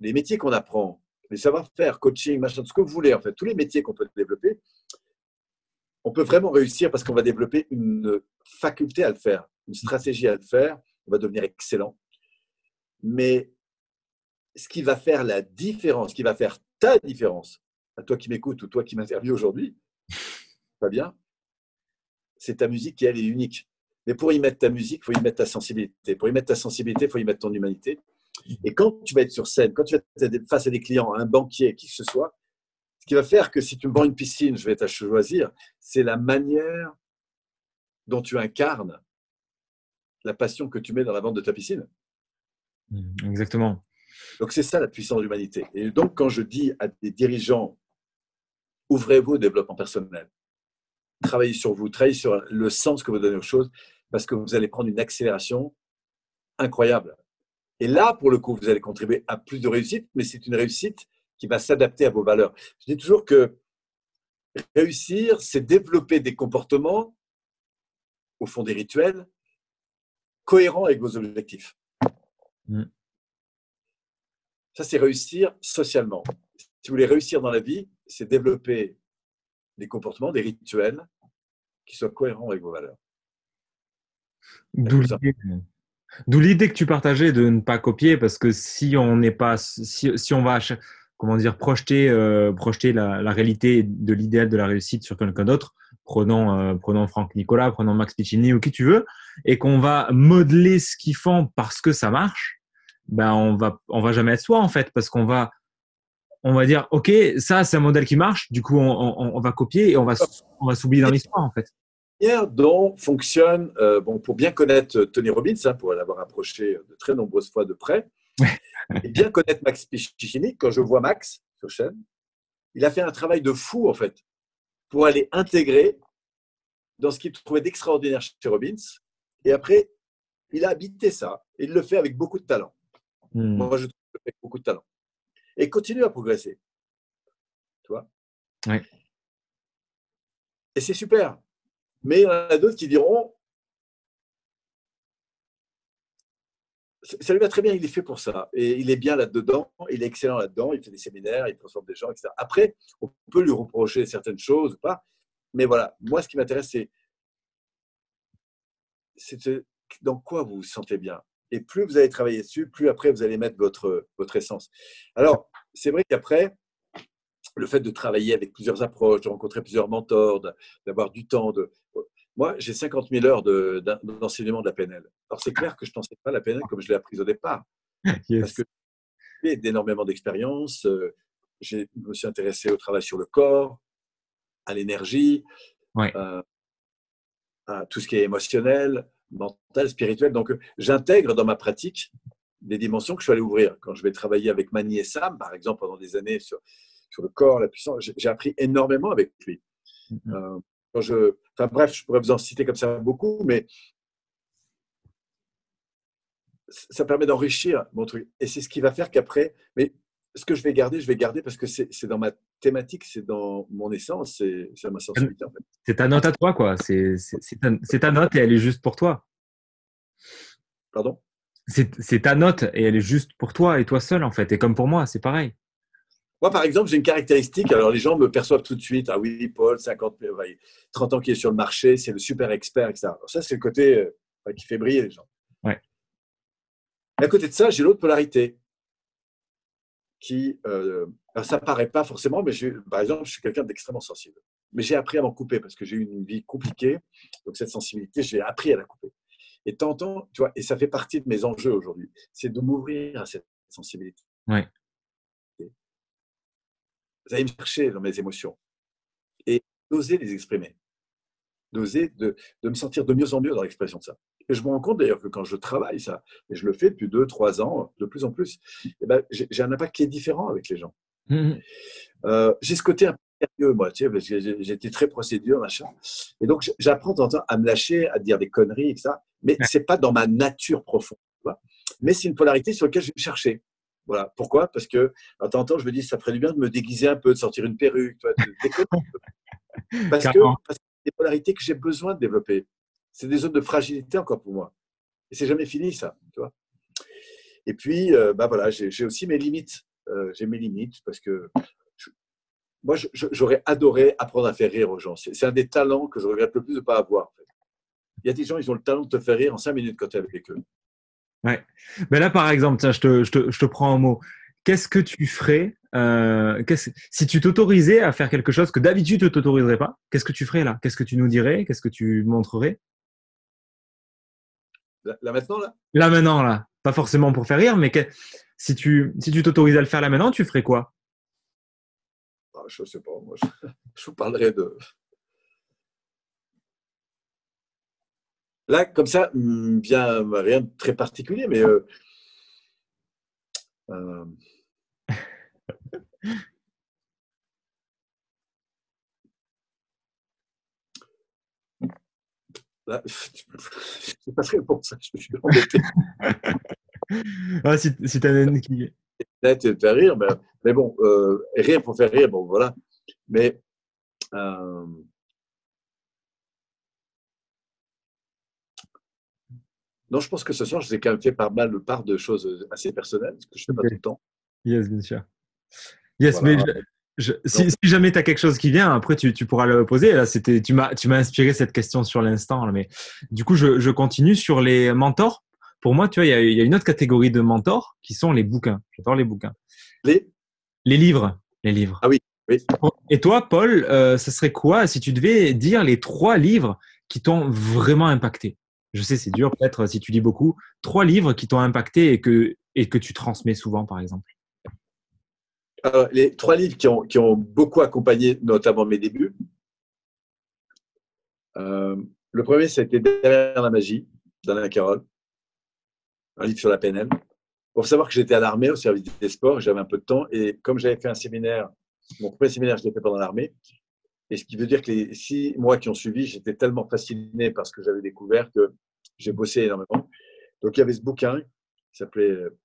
les métiers qu'on apprend, les savoir-faire, coaching, machin, ce que vous voulez, en fait, tous les métiers qu'on peut développer, on peut vraiment réussir parce qu'on va développer une faculté à le faire, une stratégie à le faire, on va devenir excellent. Mais ce qui va faire la différence, ce qui va faire ta différence, à toi qui m'écoutes ou toi qui m'interviews aujourd'hui, pas bien, c'est ta musique qui, elle, est unique. Mais pour y mettre ta musique, il faut y mettre ta sensibilité. Pour y mettre ta sensibilité, il faut y mettre ton humanité. Et quand tu vas être sur scène, quand tu vas être face à des clients, un banquier, qui que ce soit, ce qui va faire que si tu me vends une piscine, je vais être à choisir, c'est la manière dont tu incarnes la passion que tu mets dans la vente de ta piscine. Mmh, exactement. Donc c'est ça la puissance de l'humanité. Et donc quand je dis à des dirigeants, ouvrez-vous au développement personnel, travaillez sur vous, travaillez sur le sens que vous donnez aux choses, parce que vous allez prendre une accélération incroyable. Et là, pour le coup, vous allez contribuer à plus de réussite, mais c'est une réussite qui va s'adapter à vos valeurs. Je dis toujours que réussir, c'est développer des comportements, au fond des rituels, cohérents avec vos objectifs. Mm. Ça, c'est réussir socialement. Si vous voulez réussir dans la vie, c'est développer des comportements, des rituels qui soient cohérents avec vos valeurs. D'où l'idée que tu partageais de ne pas copier, parce que si on n'est pas, si, on va, comment dire, projeter, euh, projeter la, réalité de l'idéal de la réussite sur quelqu'un d'autre, prenons, euh, prenons Franck Nicolas, prenons Max Piccini ou qui tu veux, et qu'on va modeler ce qu'ils font parce que ça marche, ben on va, on va jamais être soi en fait, parce qu'on va, on va dire, OK, ça, c'est un modèle qui marche. Du coup, on, va copier et on va, on va s'oublier dans l'histoire, en fait. La dont fonctionne, euh, bon, pour bien connaître Tony Robbins, hein, pour l'avoir approché de très nombreuses fois de près, et bien connaître Max Pichini, quand je vois Max sur chaîne, il a fait un travail de fou, en fait, pour aller intégrer dans ce qu'il trouvait d'extraordinaire chez Robbins. Et après, il a habité ça. Et il le fait avec beaucoup de talent. Hmm. Moi, je trouve le fait avec beaucoup de talent et continue à progresser. Tu vois? Et c'est super. Mais il y en a d'autres qui diront ça lui va très bien, il est fait pour ça. Et il est bien là-dedans, il est excellent là-dedans, il fait des séminaires, il transforme des gens, etc. Après, on peut lui reprocher certaines choses ou pas. Mais voilà, moi, ce qui m'intéresse, c'est, dans quoi vous vous sentez bien. Et plus vous allez travailler dessus, plus après vous allez mettre votre, votre essence. Alors, c'est vrai qu'après, le fait de travailler avec plusieurs approches, de rencontrer plusieurs mentors, d'avoir du temps. De... Moi, j'ai 50 000 heures d'enseignement de, la PNL. Alors, c'est clair que je n'enseigne pas la PNL comme je l'ai apprise au départ. Parce que j'ai d'énormément d'expérience. Euh, je me suis intéressé au travail sur le corps, à l'énergie, euh, à tout ce qui est émotionnel, mental, spirituel. Donc, j'intègre dans ma pratique des dimensions que je suis allé ouvrir. Quand je vais travailler avec Mani et Sam, par exemple, pendant des années sur, sur le corps, la puissance, j'ai appris énormément avec lui. Mm-hmm. Euh, je, enfin, bref, je pourrais vous en citer comme ça beaucoup, mais ça permet d'enrichir mon truc. Et c'est ce qui va faire qu'après, mais ce que je vais garder, je vais garder parce que c'est dans ma thématique, c'est dans mon essence, c'est ma sensibilité. En fait. C'est ta note à toi, quoi. C'est ta, ta, note et elle est juste pour toi. Pardon? C'est ta note et elle est juste pour toi et toi seul, en fait. Et comme pour moi, c'est pareil. Moi, par exemple, j'ai une caractéristique. Alors, les gens me perçoivent tout de suite. Ah oui, Paul, 50, 30 ans qu'il est sur le marché, c'est le super expert, etc. Alors, ça, c'est le côté euh, qui fait briller les gens. Ouais. à côté de ça, j'ai l'autre polarité qui, euh, ça paraît pas forcément, mais par exemple, je suis quelqu'un d'extrêmement sensible. Mais j'ai appris à m'en couper parce que j'ai eu une vie compliquée. Donc cette sensibilité, j'ai appris à la couper. Et tant, tu vois, et ça fait partie de mes enjeux aujourd'hui, c'est de m'ouvrir à cette sensibilité. Ouais. Allez me chercher dans mes émotions et d'oser les exprimer, d'oser de, de, me sentir de mieux en mieux dans l'expression de ça. Et je me rends compte d'ailleurs que quand je travaille ça, et je le fais depuis deux, trois ans, de plus en plus, eh ben, j'ai un impact qui est différent avec les gens. Mmh euh, j'ai ce côté un peu sérieux, moi, tu sais, parce que j'étais très procédure, machin. Et donc, j'apprends de temps en temps à me lâcher, à dire des conneries, etc. Mais c'est pas dans ma nature profonde. Mais c'est une polarité sur laquelle je vais chercher. Voilà. Pourquoi? Parce que, de temps en temps, je me dis, ça ferait du bien de me déguiser un peu, de sortir une perruque, de parce que c'est des polarités que j'ai besoin de développer. C'est des zones de fragilité encore pour moi. Et c'est jamais fini, ça, tu vois. Et puis, euh, bah voilà, j'ai aussi mes limites. Euh, j'ai mes limites parce que moi, j'aurais adoré apprendre à faire rire aux gens. C'est un des talents que je regrette le plus de ne pas avoir. Il y a des gens, ils ont le talent de te faire rire en cinq minutes quand tu es avec eux. Ouais. Mais là, par exemple, tiens, je, te, je, te, je te prends un mot. Qu'est-ce que tu ferais euh, si tu t'autorisais à faire quelque chose que d'habitude tu ne t'autoriserais pas Qu'est-ce que tu ferais là? Qu'est-ce que tu nous dirais? Qu'est-ce que tu montrerais? Là, maintenant, là? Là maintenant, là. Pas forcément pour faire rire, mais si tu si tu t'autorisais à le faire là maintenant, tu ferais quoi? Ah, Je ne sais pas. Moi, je vous parlerai de, Là, comme ça, bien hmm, rien de très particulier, mais euh, euh, là, je pas très bon ça, je suis embêté. ah, si, si tu as une qui. Là, tu faire rire, mais, mais bon, euh, rire pour faire rire, bon, voilà. Mais euh, Non, je pense que ce soir, je vous ai quand même fait pas mal de part de choses assez personnelles, ce que je ne fais pas tout le temps. Yes, bien sûr. Yes, mais si, jamais tu as quelque chose qui vient, après tu, pourras le poser. Là, c'était, tu m'as, tu m'as inspiré cette question sur l'instant. Mais du coup, je, continue sur les mentors. Pour moi, tu vois, il y, a, une autre catégorie de mentors qui sont les bouquins. J'adore les bouquins. Les? Les livres. Les livres. Ah oui. oui. Et toi, Paul, euh, ce serait quoi si tu devais dire les trois livres qui t'ont vraiment impacté? Je sais, c'est dur peut-être si tu lis beaucoup, trois livres qui t'ont impacté et que, et tu transmets souvent, par exemple Les trois livres qui ont, qui ont, beaucoup accompagné notamment mes débuts. Euh, le premier, c'était Derrière la magie d'Alain Carole, un livre sur la PNL. Pour savoir que j'étais à l'armée au service des sports, j'avais un peu de temps et comme j'avais fait un séminaire, mon premier séminaire, je l'ai fait pendant l'armée, et ce qui veut dire que les six mois qui ont suivi, j'étais tellement fasciné par ce que j'avais découvert que j'ai bossé énormément. Donc il y avait ce bouquin qui s'appelait euh,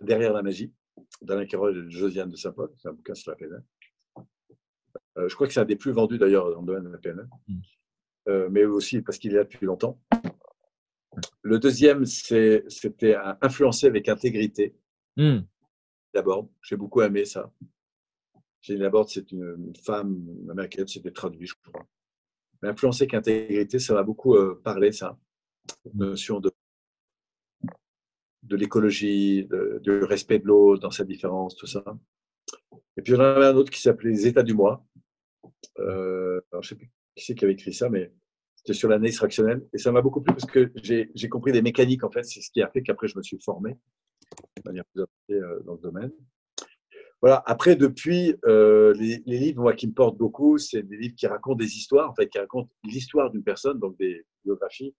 Derrière la magie d'Alain Carole et de Josiane de Saint-Paul. C'est un bouquin sur la PNL. Euh, je crois que c'est un des plus vendus d'ailleurs dans le domaine de la PNL, mm. euh, mais aussi parce qu'il est là depuis longtemps. Le deuxième, c'était Influencer avec intégrité. Mm. D'abord, j'ai beaucoup aimé ça. Jenny Laborde, c'est une femme américaine, c'était traduit, je crois. Mais influencer qu'intégrité, ça m'a beaucoup euh, parlé, ça. Notion de, de l'écologie, du respect de l'eau dans sa différence, tout ça. Et puis, j'en avais un autre qui s'appelait Les États du mois. Euh, alors, je ne sais plus qui c'est qui avait écrit ça, mais c'était sur l'analyse fractionnelle. Et ça m'a beaucoup plu parce que j'ai compris des mécaniques, en fait. C'est ce qui a fait qu'après, je me suis formé de manière plus euh, dans le domaine. Voilà. Après, depuis, euh, les, livres moi, qui me portent beaucoup, c'est des livres qui racontent des histoires, en fait, qui racontent l'histoire d'une personne, donc des biographies.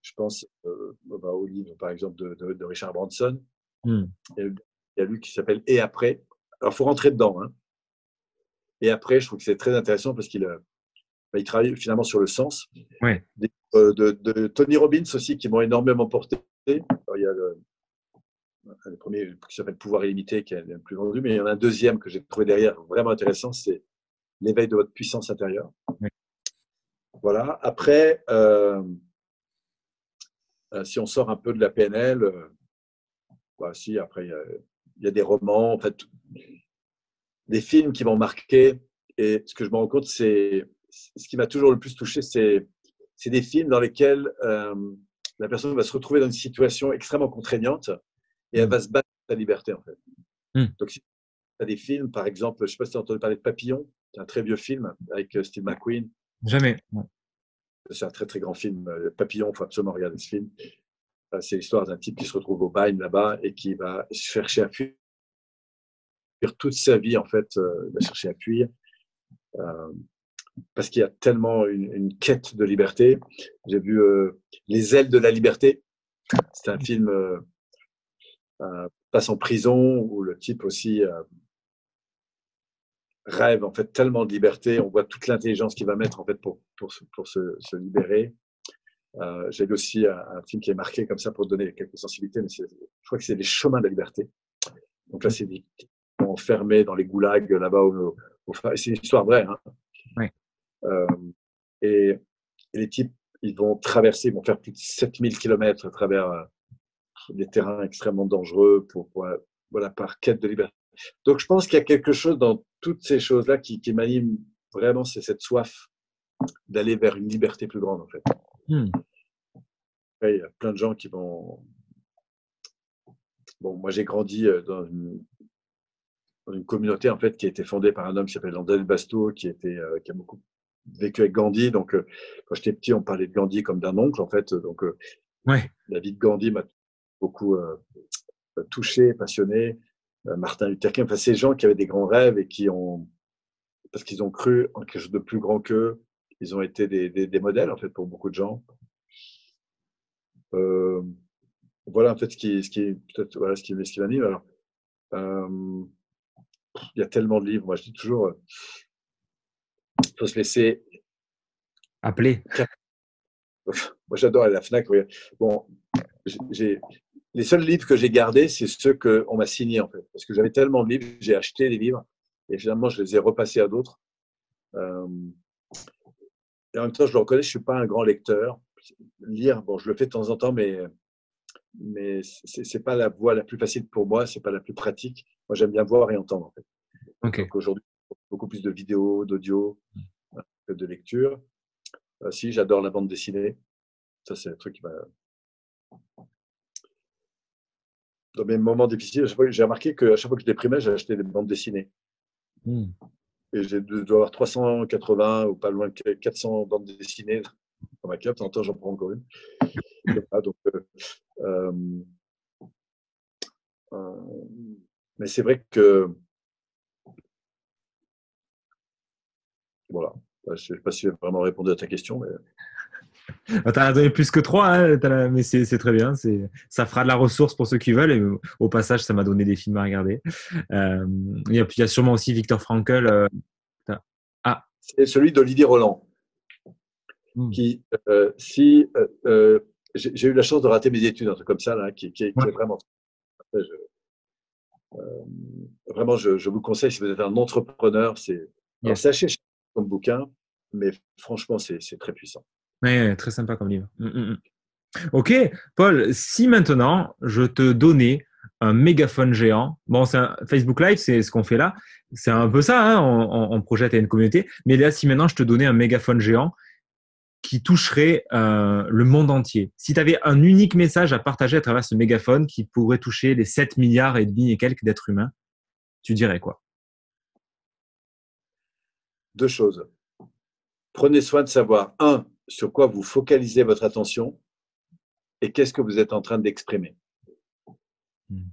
Je pense euh, bah, au livre, par exemple, de, Richard Branson. Hmm. Il y a lui qui s'appelle Et après. Alors, faut rentrer dedans. Hein. Et après, je trouve que c'est très intéressant parce qu'il euh, bah, il travaille finalement sur le sens. de, Tony Robbins aussi, qui m'ont énormément porté. il y a le, le premier qui s'appelle Pouvoir illimité, qui est le plus vendu, mais il y en a un deuxième que j'ai trouvé derrière vraiment intéressant, c'est l'éveil de votre puissance intérieure. Voilà. Après, euh, euh, si on sort un peu de la PNL, euh, si, après, il y, a, des romans, en fait, des films qui m'ont marqué. Et ce que je me rends compte, c'est ce qui m'a toujours le plus touché, c'est des films dans lesquels la personne va se retrouver dans une situation extrêmement contraignante et elle mm. va se battre pour sa liberté, en fait. Mm. Donc, si tu as des films, par exemple, je ne sais pas si tu as entendu parler de Papillon, c'est un très vieux film avec euh, Steve McQueen. Jamais. C'est un très, très grand film. Euh, Papillon, il faut absolument regarder ce film. C'est l'histoire d'un type qui se retrouve au bain là-bas et qui va chercher à fuir toute sa vie, en fait, euh, il va chercher à fuir. Euh, parce qu'il y a tellement une, quête de liberté. J'ai vu Les ailes de la liberté. C'est un film passe en prison où le type aussi rêve en fait tellement de liberté. On voit toute l'intelligence qu'il va mettre en fait pour, pour, pour se, se, libérer. Euh, J'ai aussi un, film qui est marqué comme ça pour donner quelques sensibilités, mais je crois que c'est Les chemins de la liberté. Donc là, c'est des enfermés dans les goulags là-bas. Au, c'est une histoire vraie. Hein. Euh, et, les types, ils vont traverser, ils vont faire plus de 7000 km à travers euh, des terrains extrêmement dangereux pour, pour voilà, par quête de liberté. Donc, je pense qu'il y a quelque chose dans toutes ces choses-là qui, qui m'anime vraiment, c'est cette soif d'aller vers une liberté plus grande, en fait. Hmm. il y a plein de gens qui vont. Bon, moi, j'ai grandi euh, dans une, dans une, communauté, en fait, qui a été fondée par un homme qui s'appelle Andel Basto, qui, était, euh, qui a beaucoup vécu avec Gandhi. Donc, euh, quand j'étais petit, on parlait de Gandhi comme d'un oncle, en fait. Donc, ouais. la vie de Gandhi m'a beaucoup touché, passionné. Euh, Martin Luther King, enfin, ces gens qui avaient des grands rêves et qui ont, parce qu'ils ont cru en quelque chose de plus grand qu'eux, ils ont été des, des, modèles en fait pour beaucoup de gens. Euh, voilà en fait ce qui, ce qui peut-être voilà ce qui, ce qui m'anime. Alors, euh, il y a tellement de livres. Moi, je dis toujours, il faut se laisser appeler. Moi, j'adore aller à la Fnac. Bon, j'ai les seuls livres que j'ai gardés, c'est ceux qu'on m'a signés, en fait. Parce que j'avais tellement de livres, j'ai acheté des livres et finalement, je les ai repassés à d'autres. Euh, et en même temps, je le reconnais, je ne suis pas un grand lecteur. Lire, bon, je le fais de temps en temps, mais, mais ce n'est pas la voie la plus facile pour moi, ce n'est pas la plus pratique. Moi, j'aime bien voir et entendre, en fait. Donc aujourd'hui, beaucoup plus de vidéos, d'audio que de lecture. Euh, si, j'adore la bande dessinée. Ça, c'est un truc qui va dans mes moments difficiles, j'ai remarqué qu'à chaque fois que je déprimais, j'ai des bandes dessinées. Hmm. Et j'ai dû avoir 380 ou pas loin de 400 bandes dessinées dans ma. En temps, j'en prends encore une. donc, euh, euh, euh, mais c'est vrai que. Voilà. Je ne sais pas si j'ai vraiment répondu à ta question, mais. Bah, tu as donné plus que trois, hein, mais c'est très bien. Ça fera de la ressource pour ceux qui veulent. Et au passage, ça m'a donné des films à regarder. Euh, il, y a, sûrement aussi Victor Frankl. Euh, ah. C'est celui d'Olivier Roland. Hmm. Qui, euh, si j'ai eu la chance de rater mes études, un truc comme ça, là, qui, est vraiment. vraiment, je, vous conseille, si vous êtes un entrepreneur, c'est sachez comme bouquin, mais franchement, c'est très puissant. Oui, très sympa comme livre. Mm, mm, mm. Ok, Paul, si maintenant je te donnais un mégaphone géant, bon, c'est Facebook Live, c'est ce qu'on fait là, c'est un peu ça, hein, on, projette à une communauté, mais là, si maintenant je te donnais un mégaphone géant qui toucherait euh, le monde entier, si tu avais un unique message à partager à travers ce mégaphone qui pourrait toucher les 7 milliards et demi et quelques d'êtres humains, tu dirais quoi? Deux choses. Prenez soin de savoir, un, sur quoi vous focalisez votre attention et qu'est-ce que vous êtes en train d'exprimer. Hmm.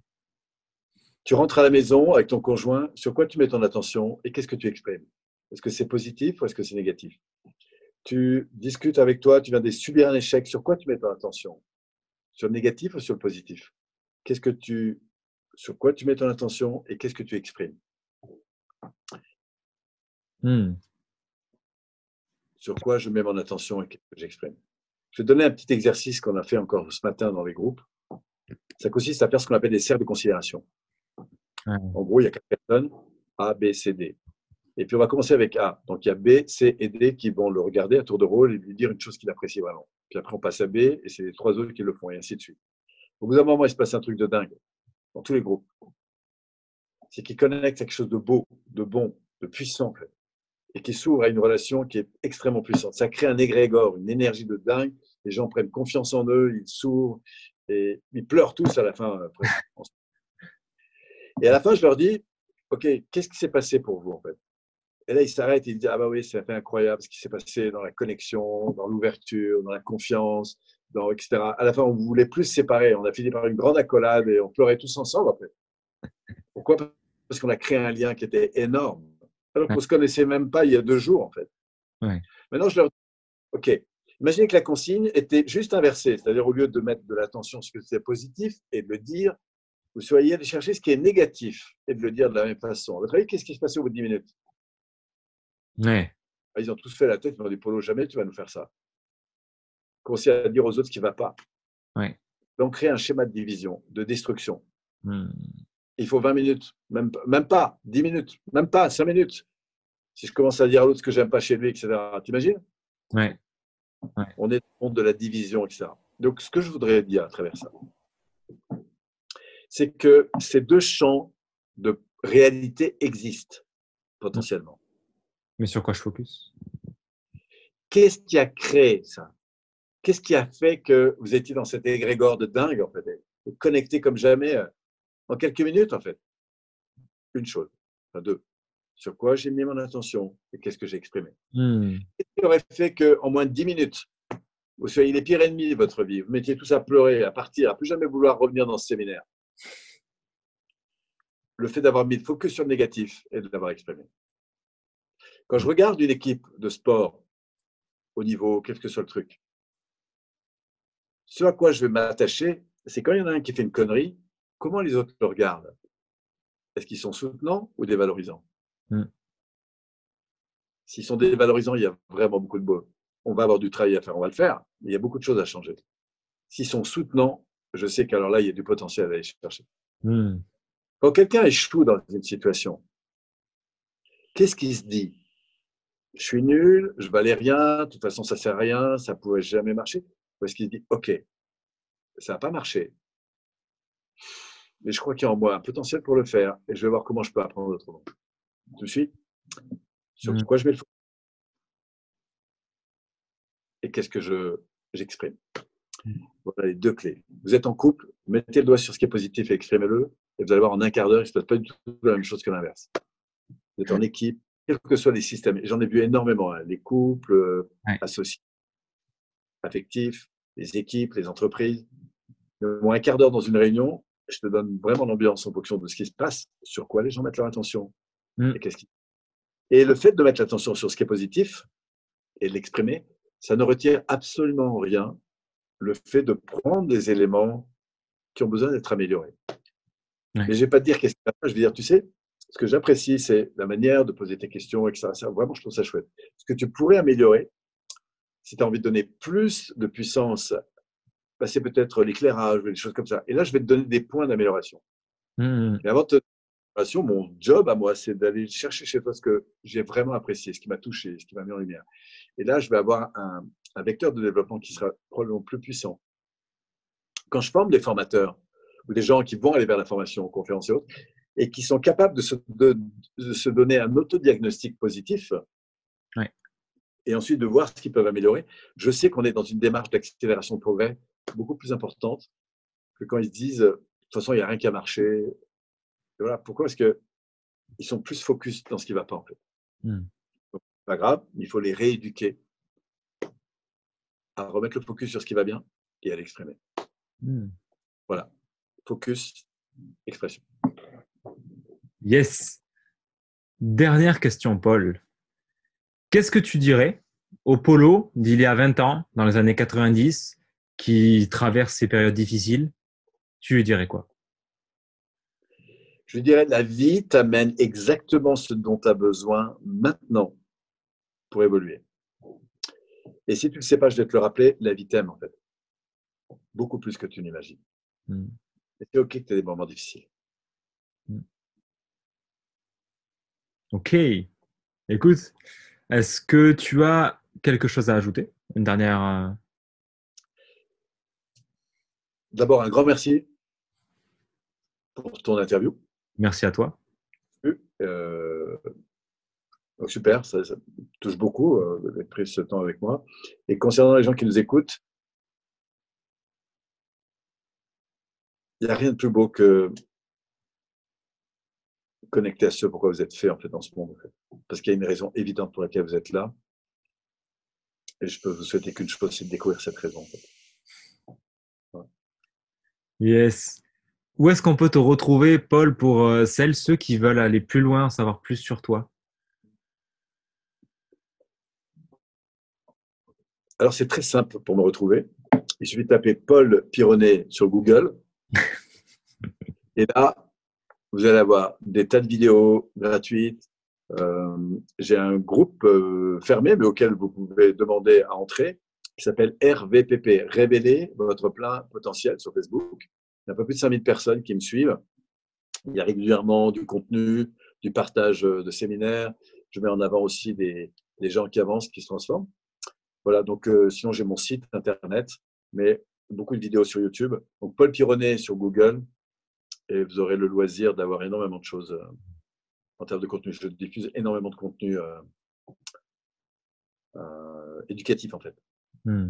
Tu rentres à la maison avec ton conjoint, sur quoi tu mets ton attention et qu'est-ce que tu exprimes? Est-ce que c'est positif ou est-ce que c'est négatif? Tu discutes avec toi, tu viens de subir un échec, sur quoi tu mets ton attention? Sur le négatif ou sur le positif? Qu'est-ce que tu sur quoi tu mets ton attention et qu'est-ce que tu exprimes? Hmm sur quoi je mets mon attention et que j'exprime. Je vais donner un petit exercice qu'on a fait encore ce matin dans les groupes. Ça consiste à faire ce qu'on appelle des cercles de considération. En gros, il y a quatre personnes, A, B, C, D. Et puis, on va commencer avec A. Donc, il y a B, C et D qui vont le regarder à tour de rôle et lui dire une chose qu'il apprécie vraiment. Puis après, on passe à B et c'est les trois autres qui le font et ainsi de suite. Au bout d'un moment, il se passe un truc de dingue dans tous les groupes. C'est qu'ils connectent quelque chose de beau, de bon, de puissant. En fait et qui s'ouvre à une relation qui est extrêmement puissante. Ça crée un égrégore, une énergie de dingue. Les gens prennent confiance en eux, ils s'ouvrent et ils pleurent tous à la fin. Et à la fin, je leur dis, OK, qu'est-ce qui s'est passé pour vous en fait? Et là, ils s'arrêtent, ils disent, ah bah oui, c'est incroyable ce qui s'est passé dans la connexion, dans l'ouverture, dans la confiance, dans, etc. À la fin, on voulait plus se séparer. On a fini par une grande accolade et on pleurait tous ensemble après. Pourquoi? Parce qu'on a créé un lien qui était énorme. Alors qu'on ne se connaissait même pas il y a deux jours, en fait. Maintenant, je leur dis, OK, imaginez que la consigne était juste inversée, c'est-à-dire au lieu de mettre de l'attention sur ce qui est positif et de le dire, vous soyez allé chercher ce qui est négatif et de le dire de la même façon. Vous savez, qu'est-ce qui se passait au bout de 10 minutes? Ouais. Ah, ils ont tous fait la tête, ils m'ont dit, Polo, jamais tu vas nous faire ça. Commencer à dire aux autres ce qui ne va pas. Ouais. Donc, créer un schéma de division, de destruction. Hmm. Il faut 20 minutes, même, même pas 10 minutes, même pas 5 minutes. Si je commence à dire à l'autre ce que j'aime pas chez lui, etc. T'imagines? Ouais. ouais. On est dans le monde de la division, etc. Donc, ce que je voudrais dire à travers ça, c'est que ces deux champs de réalité existent potentiellement. Mais sur quoi je focus? Qu'est-ce qui a créé ça? Qu'est-ce qui a fait que vous étiez dans cet égrégore de dingue, en fait, connecté comme jamais euh, en quelques minutes, en fait Une chose, enfin deux. Sur quoi j'ai mis mon attention et qu'est-ce que j'ai exprimé hmm. Qu'est-ce qui aurait fait qu'en moins de dix minutes, vous soyez les pires ennemis de votre vie, vous mettiez tous à pleurer, à partir, à plus jamais vouloir revenir dans ce séminaire? Le fait d'avoir mis le focus sur le négatif et de l'avoir exprimé. Quand je regarde une équipe de sport au niveau, qu'est-ce que soit le truc Ce à quoi je vais m'attacher, c'est quand il y en a un qui fait une connerie, comment les autres le regardent? Est-ce qu'ils sont soutenants ou dévalorisants? Hmm. S'ils sont dévalorisants, il y a vraiment beaucoup de beau. On va avoir du travail à faire, on va le faire, mais il y a beaucoup de choses à changer. S'ils sont soutenants, je sais qu'alors là, il y a du potentiel à aller chercher. Hmm. Quand quelqu'un échoue dans une situation, qu'est-ce qu'il se dit je suis nul, je valais rien, de toute façon, ça sert à rien, ça pourrait jamais marcher. Ou est-ce qu'il dit, OK, ça n'a pas marché, mais je crois qu'il y a en moi un potentiel pour le faire et je vais voir comment je peux apprendre autrement. Tout de suite, sur mmh. quoi je vais le faire et qu'est-ce que je, j'exprime. Voilà les deux clés. Vous êtes en couple, mettez le doigt sur ce qui est positif et exprimez-le, et vous allez voir en un quart d'heure, il ne se passe pas du tout la même chose que l'inverse. Vous êtes en équipe, quels que soient les systèmes. J'en ai vu énormément, hein, les couples, associés, affectifs, les équipes, les entreprises. Un quart d'heure dans une réunion, je te donne vraiment l'ambiance en fonction de ce qui se passe, sur quoi les gens mettent leur attention. Mm. Et, qu'est-ce qui... et le fait de mettre l'attention sur ce qui est positif et de l'exprimer, ça ne retire absolument rien le fait de prendre des éléments qui ont besoin d'être améliorés. Mais je ne vais pas te dire qu'est-ce qu'il je vais dire, tu sais, ce que j'apprécie, c'est la manière de poser tes questions, etc. Vraiment, je trouve ça chouette. Ce que tu pourrais améliorer, si tu as envie de donner plus de puissance, bah, c'est peut-être l'éclairage ou des choses comme ça. Et là, je vais te donner des points d'amélioration. Mmh. Mais avant de te mon job à moi, c'est d'aller chercher chez toi ce que j'ai vraiment apprécié, ce qui m'a touché, ce qui m'a mis en lumière. Et là, je vais avoir un, un vecteur de développement qui sera probablement plus puissant. Quand je forme des formateurs ou des gens qui vont aller vers la formation, conférences et autres, et qui sont capables de se, de, se donner un autodiagnostic positif et ensuite de voir ce qu'ils peuvent améliorer, je sais qu'on est dans une démarche d'accélération de progrès beaucoup plus importante que quand ils se disent de toute façon, il n'y a rien qui a marché. voilà. Pourquoi? Parce qu'ils sont plus focus dans ce qui ne va pas en fait. Hmm. pas grave, il faut les rééduquer à remettre le focus sur ce qui va bien et à l'exprimer. Hmm. Voilà. Focus, expression. Yes. Dernière question, Paul. Qu'est-ce que tu dirais au polo d'il y a 20 ans, dans les années 90, qui traverse ces périodes difficiles Tu lui dirais quoi? Je lui dirais la vie t'amène exactement ce dont tu as besoin maintenant pour évoluer. Et si tu ne le sais pas, je vais te le rappeler, la vie t'aime en fait. Beaucoup plus que tu n'imagines. Hmm. c'est OK que tu aies des moments difficiles. Hmm. Ok. Écoute, est-ce que tu as quelque chose à ajouter? Une dernière. D'abord, un grand merci pour ton interview. Merci à toi. Euh, super, ça, touche beaucoup euh, d'être pris ce temps avec moi. Et concernant les gens qui nous écoutent, il n'y a rien de plus beau que connecter à ce pourquoi vous êtes fait en fait dans ce monde. Parce qu'il y a une raison évidente pour laquelle vous êtes là. Et je peux vous souhaiter qu'une chose, c'est de découvrir cette raison. Yes. Où est-ce qu'on peut te retrouver, Paul, pour euh, celles, ceux qui veulent aller plus loin, savoir plus sur toi? Alors, c'est très simple pour me retrouver. Il suffit de taper Paul Pironnet sur Google. Et là, vous allez avoir des tas de vidéos gratuites. Euh, j'ai un groupe euh, fermé, mais auquel vous pouvez demander à entrer, qui s'appelle RVPP, Révéler votre plein potentiel sur Facebook. Il y a un peu plus de 5000 personnes qui me suivent. Il y a régulièrement du contenu, du partage de séminaires. Je mets en avant aussi des, gens qui avancent, qui se transforment. Voilà, donc euh, sinon j'ai mon site internet, mais beaucoup de vidéos sur YouTube. Donc Paul Pironnet sur Google, et vous aurez le loisir d'avoir énormément de choses euh, en termes de contenu. Je diffuse énormément de contenu euh, éducatif en fait. Hmm.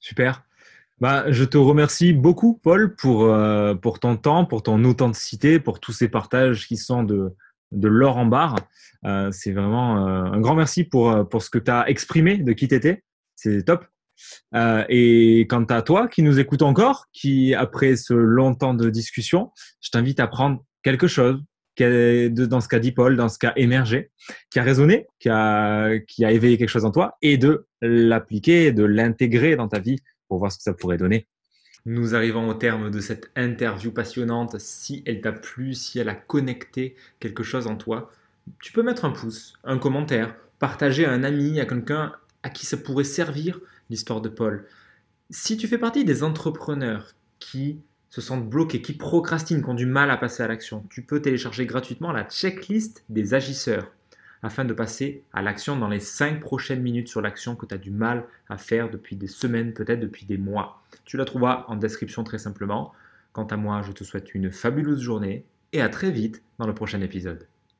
Super. Bah, je te remercie beaucoup, Paul, pour, pour ton temps, pour ton authenticité, pour tous ces partages qui sont de, de l'or en barre. Euh, c'est vraiment euh, un grand merci pour, euh, pour ce que tu as exprimé de qui tu étais. C'est top. et quant à toi qui nous écoute encore, qui après ce long temps de discussion, je t'invite à prendre quelque chose dans ce qu'a dit Paul, dans ce cas émergé, qui a résonné, qui a, qui a éveillé quelque chose en toi et de l'appliquer, de l'intégrer dans ta vie pour voir ce que ça pourrait donner. Nous arrivons au terme de cette interview passionnante. Si elle t'a plu, si elle a connecté quelque chose en toi, tu peux mettre un pouce, un commentaire, partager à un ami, à quelqu'un à qui ça pourrait servir l'histoire de Paul. Si tu fais partie des entrepreneurs qui se sentent bloqués, qui procrastinent, qui ont du mal à passer à l'action, tu peux télécharger gratuitement la checklist des agisseurs afin de passer à l'action dans les 5 prochaines minutes sur l'action que tu as du mal à faire depuis des semaines, peut-être depuis des mois. Tu la trouveras en description très simplement. Quant à moi, je te souhaite une fabuleuse journée et à très vite dans le prochain épisode.